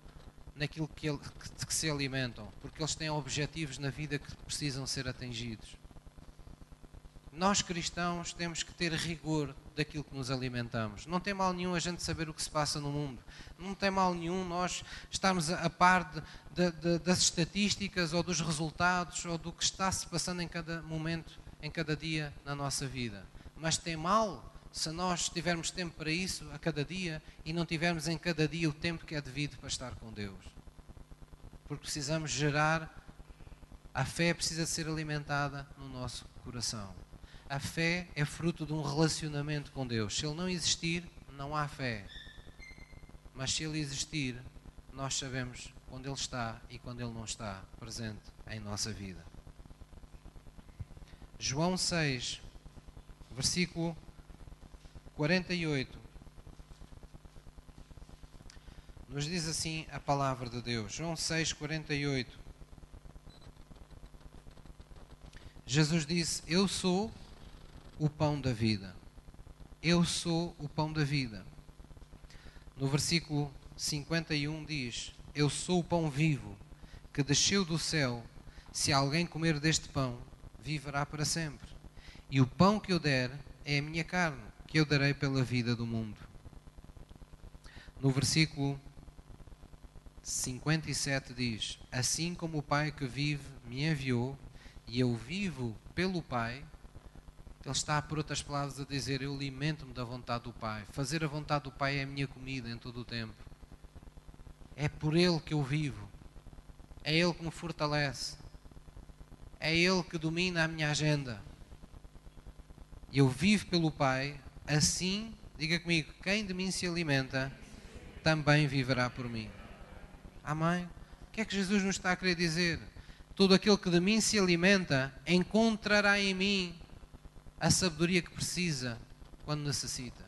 [SPEAKER 1] naquilo que, ele, que, que se alimentam, porque eles têm objetivos na vida que precisam ser atingidos. Nós cristãos temos que ter rigor daquilo que nos alimentamos. Não tem mal nenhum a gente saber o que se passa no mundo. Não tem mal nenhum nós estarmos a par de, de, das estatísticas ou dos resultados ou do que está se passando em cada momento, em cada dia na nossa vida. Mas tem mal se nós tivermos tempo para isso a cada dia e não tivermos em cada dia o tempo que é devido para estar com Deus. Porque precisamos gerar, a fé precisa ser alimentada no nosso coração. A fé é fruto de um relacionamento com Deus. Se Ele não existir, não há fé. Mas se Ele existir, nós sabemos quando Ele está e quando Ele não está presente em nossa vida. João 6, versículo 48. Nos diz assim a palavra de Deus. João 6, 48. Jesus disse: Eu sou o pão da vida. Eu sou o pão da vida. No versículo 51 diz: Eu sou o pão vivo que desceu do céu. Se alguém comer deste pão, viverá para sempre. E o pão que eu der é a minha carne que eu darei pela vida do mundo. No versículo 57 diz: Assim como o Pai que vive me enviou, e eu vivo pelo Pai, ele está, por outras palavras, a dizer: Eu alimento-me da vontade do Pai. Fazer a vontade do Pai é a minha comida em todo o tempo. É por Ele que eu vivo. É Ele que me fortalece. É Ele que domina a minha agenda. Eu vivo pelo Pai, Assim, diga comigo, quem de mim se alimenta, também viverá por mim. Amém? O que é que Jesus nos está a querer dizer? Todo aquele que de mim se alimenta encontrará em mim a sabedoria que precisa quando necessita.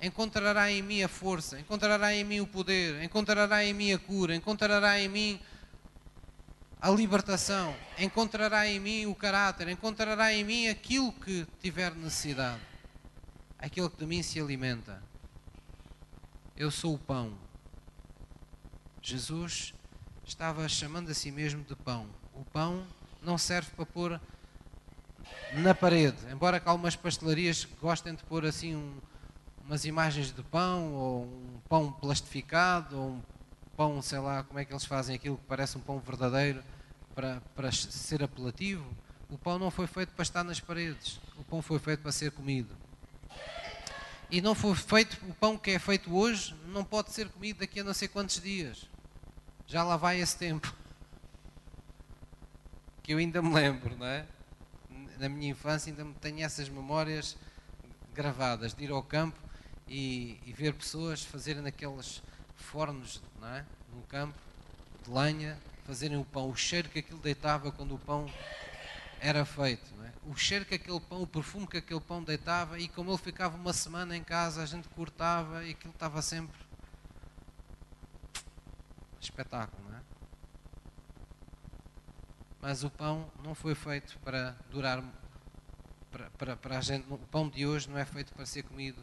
[SPEAKER 1] Encontrará em mim a força, encontrará em mim o poder, encontrará em mim a cura, encontrará em mim a libertação, encontrará em mim o caráter, encontrará em mim aquilo que tiver necessidade, aquilo que de mim se alimenta. Eu sou o pão. Jesus estava chamando a si mesmo de pão. O pão não serve para pôr na parede, embora que algumas pastelarias gostem de pôr assim um, umas imagens de pão, ou um pão plastificado, ou um pão, sei lá, como é que eles fazem aquilo que parece um pão verdadeiro para, para ser apelativo. O pão não foi feito para estar nas paredes, o pão foi feito para ser comido. E não foi feito, o pão que é feito hoje não pode ser comido daqui a não sei quantos dias. Já lá vai esse tempo. Que eu ainda me lembro, não é? Na minha infância ainda tenho essas memórias gravadas de ir ao campo e, e ver pessoas fazerem naqueles fornos, é? No campo, de lenha, fazerem o pão. O cheiro que aquilo deitava quando o pão era feito. É? O cheiro que aquele pão, o perfume que aquele pão deitava e como ele ficava uma semana em casa, a gente cortava e aquilo estava sempre espetáculo, não é? Mas o pão não foi feito para durar para, para, para a gente. O pão de hoje não é feito para ser comido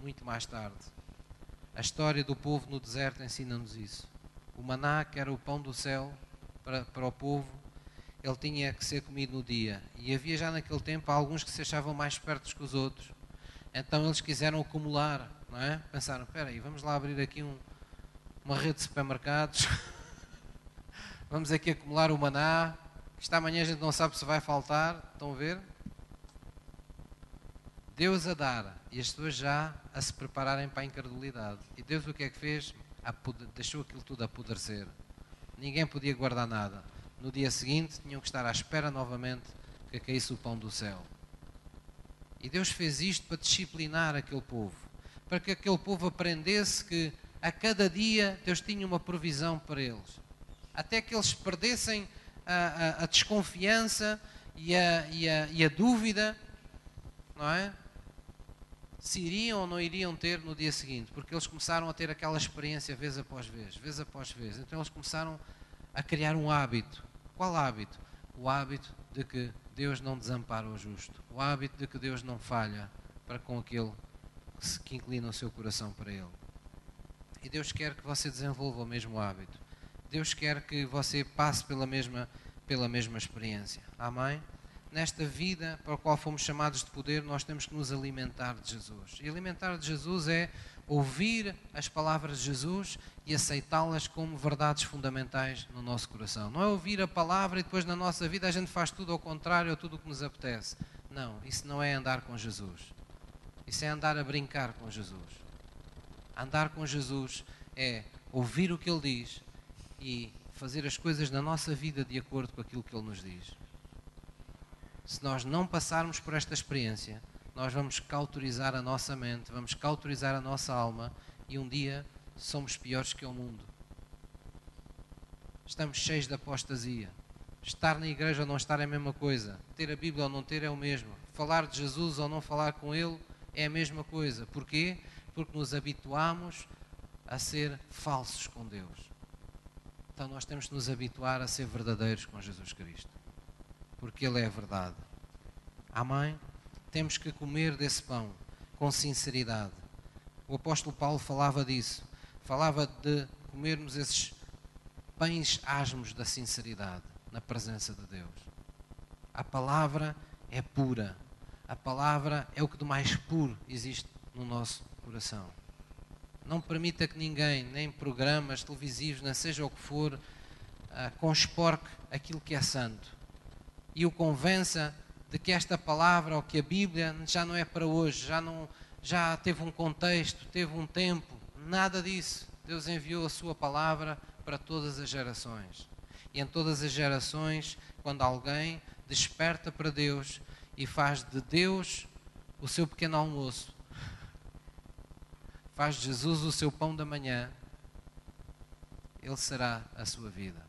[SPEAKER 1] muito mais tarde. A história do povo no deserto ensina-nos isso. O maná, que era o pão do céu para, para o povo, ele tinha que ser comido no dia. E havia já naquele tempo alguns que se achavam mais espertos que os outros. Então eles quiseram acumular, não é? Pensaram, espera aí, vamos lá abrir aqui um, uma rede de supermercados. vamos aqui acumular o maná. Esta amanhã a gente não sabe se vai faltar. Estão a ver? Deus a dar e as pessoas já a se prepararem para a incredulidade. E Deus o que é que fez? Deixou aquilo tudo apodrecer. Ninguém podia guardar nada no dia seguinte tinham que estar à espera novamente que caísse o pão do céu. E Deus fez isto para disciplinar aquele povo, para que aquele povo aprendesse que a cada dia Deus tinha uma provisão para eles, até que eles perdessem a, a, a desconfiança e a, e, e a dúvida, não é? se iriam ou não iriam ter no dia seguinte, porque eles começaram a ter aquela experiência vez após vez, vez após vez. Então eles começaram a criar um hábito. Qual hábito? O hábito de que Deus não desampara o justo. O hábito de que Deus não falha para com aquele que inclina o seu coração para Ele. E Deus quer que você desenvolva o mesmo hábito. Deus quer que você passe pela mesma, pela mesma experiência. Amém? Nesta vida para a qual fomos chamados de poder, nós temos que nos alimentar de Jesus. E alimentar de Jesus é ouvir as palavras de Jesus e aceitá-las como verdades fundamentais no nosso coração. Não é ouvir a palavra e depois na nossa vida a gente faz tudo ao contrário ou tudo o que nos apetece. Não, isso não é andar com Jesus. Isso é andar a brincar com Jesus. Andar com Jesus é ouvir o que Ele diz e fazer as coisas na nossa vida de acordo com aquilo que Ele nos diz. Se nós não passarmos por esta experiência, nós vamos cauterizar a nossa mente, vamos cauterizar a nossa alma e um dia somos piores que o mundo. Estamos cheios de apostasia. Estar na igreja ou não estar é a mesma coisa. Ter a Bíblia ou não ter é o mesmo. Falar de Jesus ou não falar com Ele é a mesma coisa. Porquê? Porque nos habituamos a ser falsos com Deus. Então nós temos que nos habituar a ser verdadeiros com Jesus Cristo. Porque Ele é a verdade. Amém? temos que comer desse pão com sinceridade. O apóstolo Paulo falava disso, falava de comermos esses pães asmos da sinceridade na presença de Deus. A palavra é pura, a palavra é o que de mais puro existe no nosso coração. Não permita que ninguém, nem programas televisivos, nem seja o que for, uh, consporque aquilo que é santo e o convença de que esta palavra ou que a Bíblia já não é para hoje, já não já teve um contexto, teve um tempo, nada disso. Deus enviou a sua palavra para todas as gerações. E em todas as gerações, quando alguém desperta para Deus e faz de Deus o seu pequeno almoço, faz Jesus o seu pão da manhã, ele será a sua vida.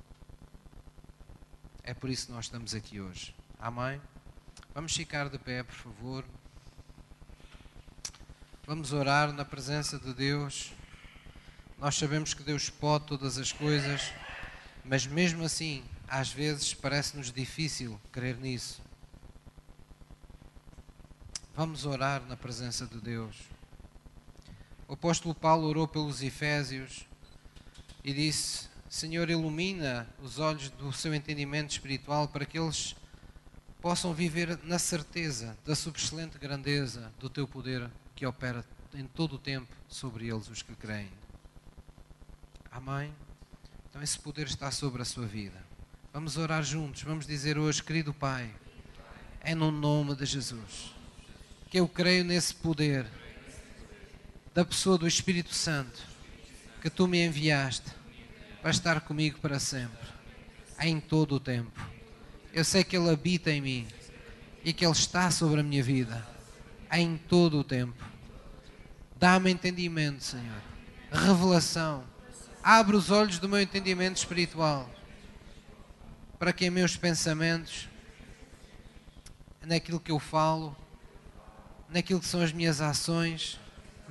[SPEAKER 1] É por isso que nós estamos aqui hoje. Amém? Vamos ficar de pé, por favor. Vamos orar na presença de Deus. Nós sabemos que Deus pode todas as coisas, mas mesmo assim, às vezes parece-nos difícil crer nisso. Vamos orar na presença de Deus. O apóstolo Paulo orou pelos Efésios e disse: Senhor, ilumina os olhos do seu entendimento espiritual para que eles possam viver na certeza da subexcelente grandeza do teu poder que opera em todo o tempo sobre eles os que creem. Amém? Então esse poder está sobre a sua vida. Vamos orar juntos, vamos dizer hoje, querido Pai, é no nome de Jesus que eu creio nesse poder da pessoa do Espírito Santo que tu me enviaste para estar comigo para sempre, em todo o tempo. Eu sei que Ele habita em mim e que Ele está sobre a minha vida em todo o tempo. Dá-me entendimento, Senhor, revelação. Abre os olhos do meu entendimento espiritual para que em meus pensamentos, naquilo que eu falo, naquilo que são as minhas ações,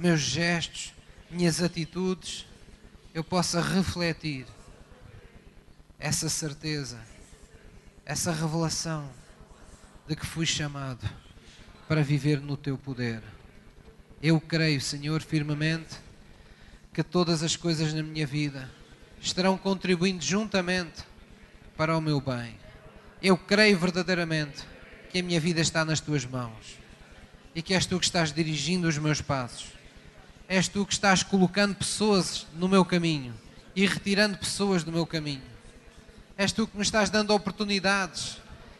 [SPEAKER 1] meus gestos, minhas atitudes, eu possa refletir essa certeza, essa revelação de que fui chamado para viver no teu poder. Eu creio, Senhor, firmemente que todas as coisas na minha vida estarão contribuindo juntamente para o meu bem. Eu creio verdadeiramente que a minha vida está nas tuas mãos e que és tu que estás dirigindo os meus passos. És tu que estás colocando pessoas no meu caminho e retirando pessoas do meu caminho. És tu que me estás dando oportunidades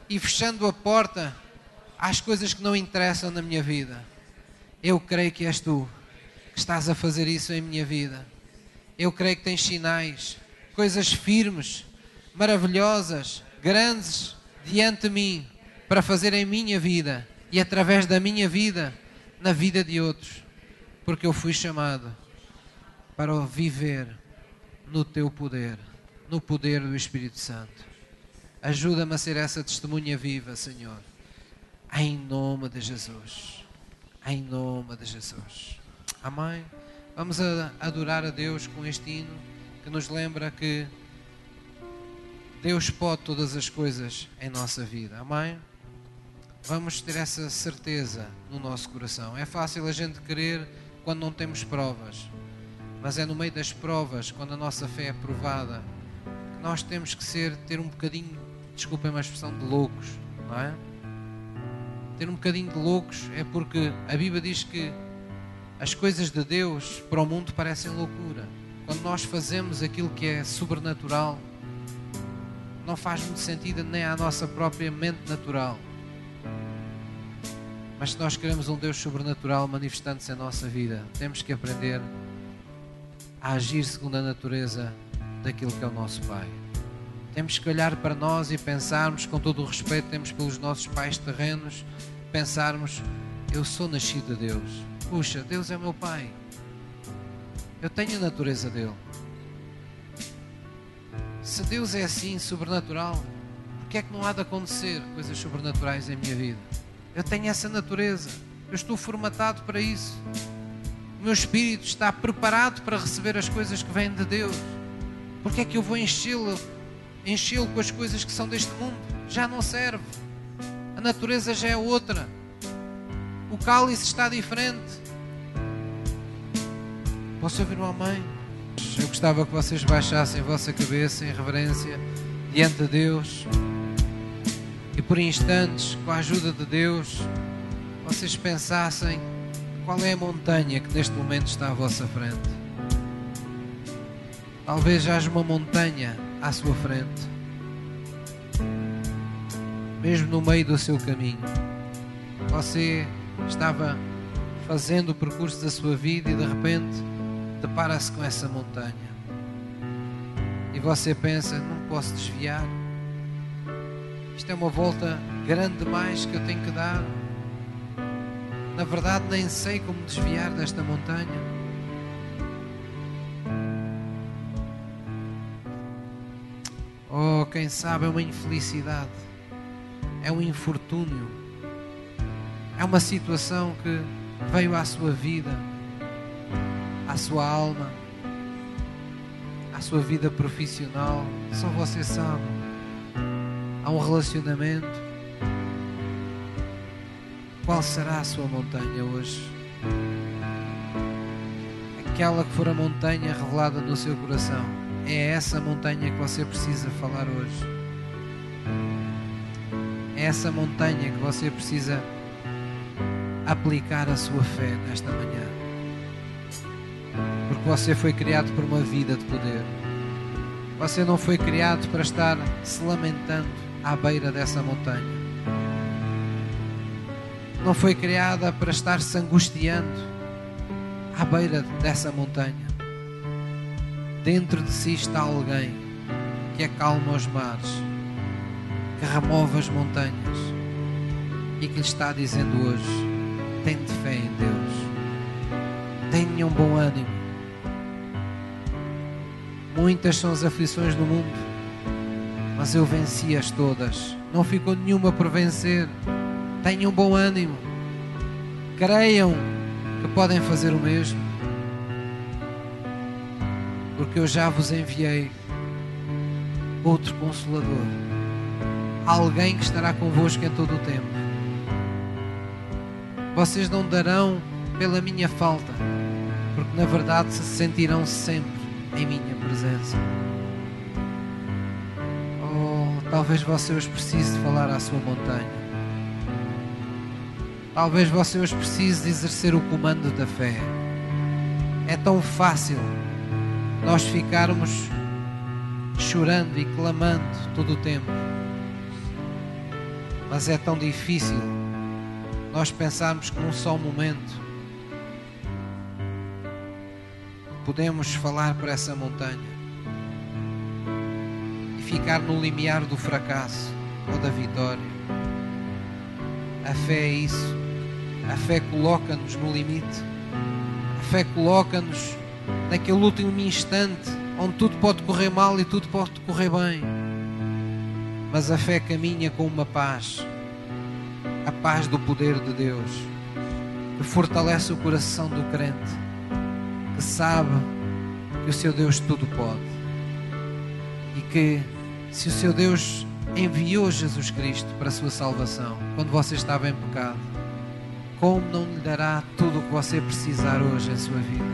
[SPEAKER 1] e fechando a porta às coisas que não interessam na minha vida. Eu creio que és tu que estás a fazer isso em minha vida. Eu creio que tens sinais, coisas firmes, maravilhosas, grandes diante de mim para fazer em minha vida e através da minha vida na vida de outros, porque eu fui chamado para viver no teu poder, no poder do Espírito Santo. Ajuda-me a ser essa testemunha viva, Senhor, em nome de Jesus. Em nome de Jesus. Amém. Vamos adorar a Deus com este hino que nos lembra que Deus pode todas as coisas em nossa vida. Amém? Vamos ter essa certeza no nosso coração. É fácil a gente querer quando não temos provas, mas é no meio das provas, quando a nossa fé é provada, que nós temos que ser, ter um bocadinho, desculpem a expressão, de loucos, não é? Ter um bocadinho de loucos é porque a Bíblia diz que as coisas de Deus para o mundo parecem loucura. Quando nós fazemos aquilo que é sobrenatural, não faz muito sentido nem à nossa própria mente natural. Mas se nós queremos um Deus sobrenatural manifestando-se em nossa vida, temos que aprender a agir segundo a natureza daquilo que é o nosso Pai. Temos que olhar para nós e pensarmos, com todo o respeito que temos pelos nossos pais terrenos, pensarmos: eu sou nascido de Deus. Puxa, Deus é meu Pai. Eu tenho a natureza dele. Se Deus é assim, sobrenatural, que é que não há de acontecer coisas sobrenaturais em minha vida? Eu tenho essa natureza, eu estou formatado para isso. O meu espírito está preparado para receber as coisas que vêm de Deus. Porque é que eu vou enchê-lo enchê com as coisas que são deste mundo? Já não serve. A natureza já é outra. O cálice está diferente. Posso ouvir uma mãe? Eu gostava que vocês baixassem a vossa cabeça em reverência diante de Deus e por instantes, com a ajuda de Deus, vocês pensassem qual é a montanha que neste momento está à vossa frente. Talvez haja uma montanha à sua frente, mesmo no meio do seu caminho. Você estava fazendo o percurso da sua vida e de repente depara-se com essa montanha. E você pensa: não posso desviar isto é uma volta grande demais que eu tenho que dar. Na verdade, nem sei como desviar desta montanha. Oh, quem sabe é uma infelicidade, é um infortúnio, é uma situação que veio à sua vida, à sua alma, à sua vida profissional. Só você sabe a um relacionamento, qual será a sua montanha hoje? Aquela que for a montanha revelada no seu coração. É essa montanha que você precisa falar hoje. É essa montanha que você precisa aplicar a sua fé nesta manhã. porque você foi criado por uma vida de poder. Você não foi criado para estar se lamentando à beira dessa montanha. Não foi criada para estar se angustiando à beira dessa montanha. Dentro de si está alguém que acalma os mares, que remove as montanhas e que lhe está dizendo hoje: tente fé em Deus, tenha um bom ânimo. Muitas são as aflições do mundo, mas eu venci-as todas. Não ficou nenhuma por vencer. Tenham bom ânimo. Creiam que podem fazer o mesmo. Porque eu já vos enviei outro consolador. Alguém que estará convosco em todo o tempo. Vocês não darão pela minha falta, porque na verdade se sentirão sempre em minha presença. Talvez você hoje precise falar à sua montanha. Talvez você hoje precise exercer o comando da fé. É tão fácil nós ficarmos chorando e clamando todo o tempo. Mas é tão difícil nós pensarmos que num só momento podemos falar para essa montanha ficar no limiar do fracasso ou da vitória. A fé é isso. A fé coloca-nos no limite. A fé coloca-nos naquele último instante onde tudo pode correr mal e tudo pode correr bem. Mas a fé caminha com uma paz, a paz do poder de Deus, que fortalece o coração do crente, que sabe que o seu Deus tudo pode e que se o seu Deus enviou Jesus Cristo para a sua salvação quando você estava em pecado, como não lhe dará tudo o que você precisar hoje em sua vida?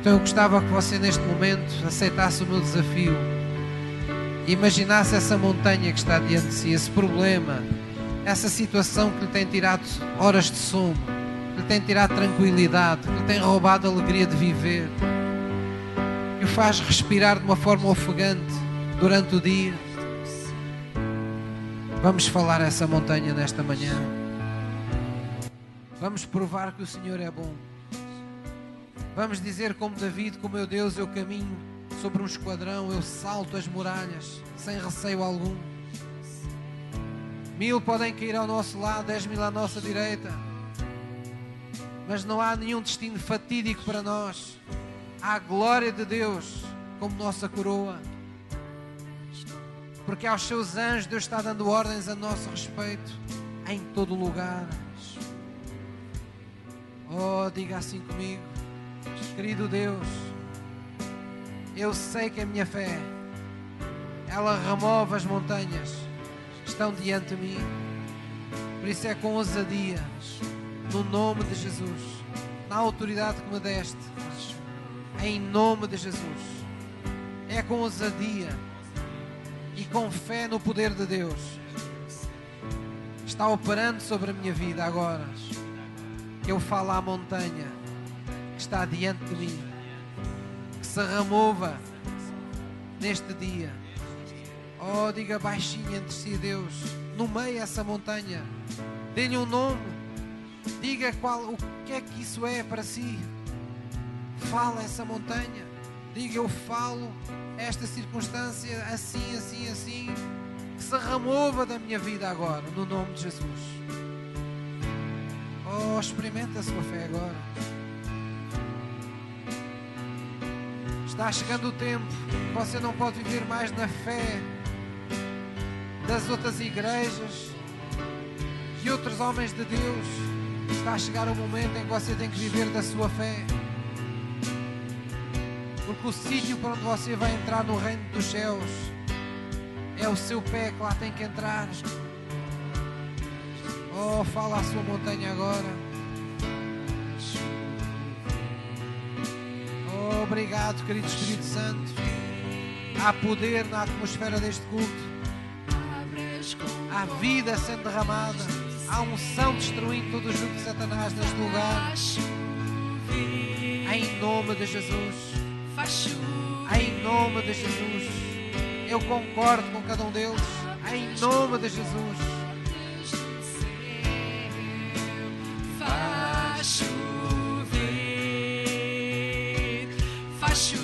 [SPEAKER 1] Então eu gostava que você neste momento aceitasse o meu desafio e imaginasse essa montanha que está diante de si, esse problema, essa situação que lhe tem tirado horas de sono, que lhe tem tirado tranquilidade, que lhe tem roubado a alegria de viver, que o faz respirar de uma forma ofegante durante o dia. Vamos falar essa montanha nesta manhã. Vamos provar que o Senhor é bom. Vamos dizer como David, como meu Deus, eu caminho sobre um esquadrão, eu salto as muralhas sem receio algum. Mil podem cair ao nosso lado, dez mil à nossa direita, mas não há nenhum destino fatídico para nós. Há a glória de Deus como nossa coroa porque aos seus anjos Deus está dando ordens a nosso respeito em todo lugar. Oh, diga assim comigo, querido Deus, eu sei que a minha fé ela remove as montanhas que estão diante de mim, por isso é com ousadia, no nome de Jesus, na autoridade que me deste, em nome de Jesus, é com ousadia e com fé no poder de Deus está operando sobre a minha vida agora. Eu falo à montanha que está diante de mim, que se remova neste dia. Oh, diga baixinho entre si, Deus, no meio essa montanha, dê-lhe um nome, diga qual, o que é que isso é para si. Fala essa montanha, diga eu falo esta circunstância assim, assim, assim, que se remova da minha vida agora, no nome de Jesus. Oh, experimenta a sua fé agora. Está chegando o tempo, você não pode viver mais na fé das outras igrejas e outros homens de Deus. Está a chegar o momento em que você tem que viver da sua fé. Porque o sítio para onde você vai entrar no reino dos céus é o seu pé que lá tem que entrar. Oh, fala a sua montanha agora. Oh, obrigado, querido Espírito Santo. Há poder na atmosfera deste culto. Há vida sendo derramada. Há unção destruindo todo o jugo de Satanás neste lugar. Em nome de Jesus. Em nome de Jesus. Eu concordo com cada um deles. Em nome de Jesus.
[SPEAKER 2] Faz chover, faz chover,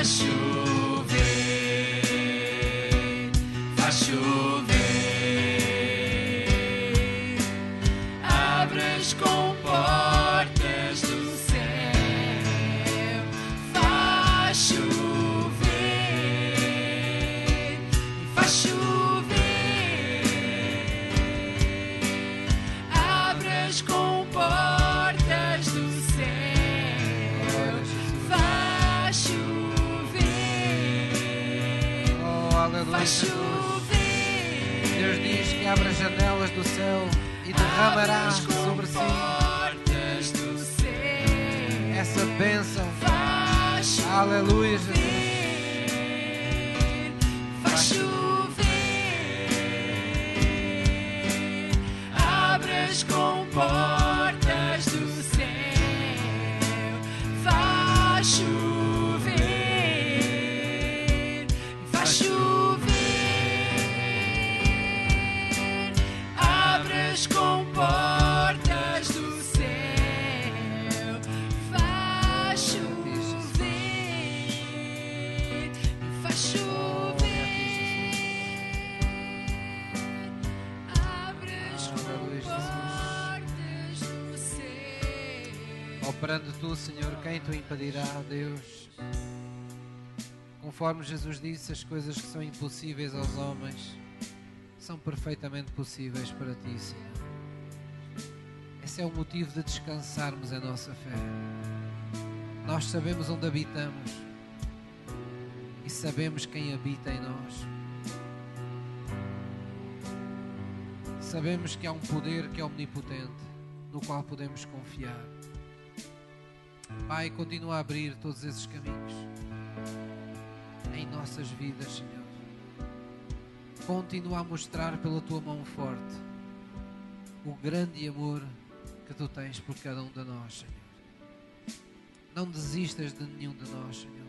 [SPEAKER 2] faz chover,
[SPEAKER 1] tu, Senhor, quem tu impedirá, Deus? Conforme Jesus disse, as coisas que são impossíveis aos homens são perfeitamente possíveis para ti, Senhor. Esse é o motivo de descansarmos a nossa fé. Nós sabemos onde habitamos e sabemos quem habita em nós. Sabemos que há um poder que é omnipotente, no qual podemos confiar. Pai, continua a abrir todos esses caminhos em nossas vidas, Senhor. Continua a mostrar pela tua mão forte o grande amor que tu tens por cada um de nós, Senhor. Não desistas de nenhum de nós, Senhor.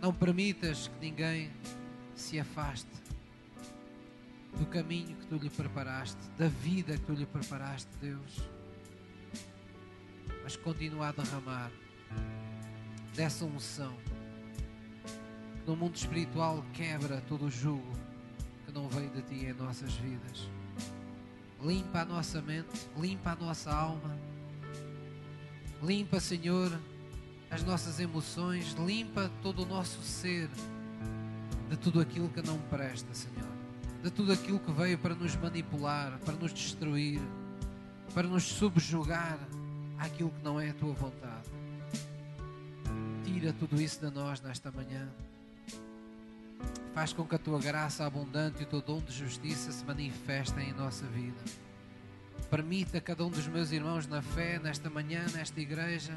[SPEAKER 1] Não permitas que ninguém se afaste do caminho que tu lhe preparaste, da vida que tu lhe preparaste, Deus. Mas continua a derramar dessa unção. No mundo espiritual quebra todo o jugo que não vem de ti em nossas vidas. Limpa a nossa mente, limpa a nossa alma, limpa, Senhor, as nossas emoções, limpa todo o nosso ser de tudo aquilo que não presta, Senhor. De tudo aquilo que veio para nos manipular, para nos destruir, para nos subjugar àquilo que não é a tua vontade. Tira tudo isso de nós nesta manhã. Faz com que a tua graça abundante e o teu dom de justiça se manifestem em nossa vida. Permita a cada um dos meus irmãos na fé, nesta manhã, nesta igreja,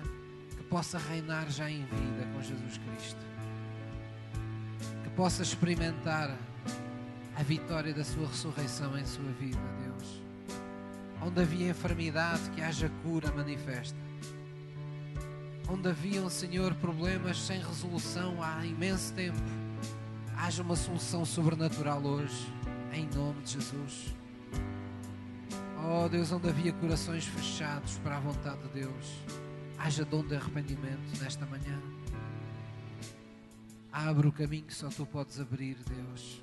[SPEAKER 1] que possa reinar já em vida com Jesus Cristo. Que possa experimentar a vitória da sua ressurreição em sua vida, Deus. Onde havia enfermidade, que haja cura manifesta. Onde haviam, Senhor, problemas sem resolução há imenso tempo, haja uma solução sobrenatural hoje, em nome de Jesus. Oh Deus, onde havia corações fechados para a vontade de Deus, haja dom de arrependimento nesta manhã. Abre o caminho que só tu podes abrir, Deus.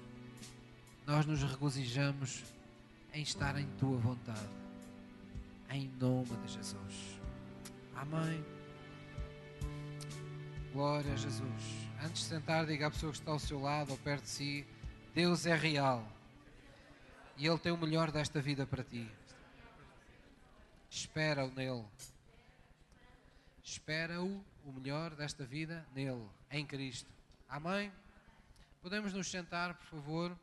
[SPEAKER 1] nós nos regozijamos em estar em tua vontade. Em nome de Jesus. Amém. Glória a Jesus. Antes de sentar, diga à pessoa que está ao seu lado ou perto de si: Deus é real. E Ele tem o melhor desta vida para ti. Espera-o nele. Espera-o, o melhor desta vida, nele, em Cristo. Amém? Podemos nos sentar, por favor.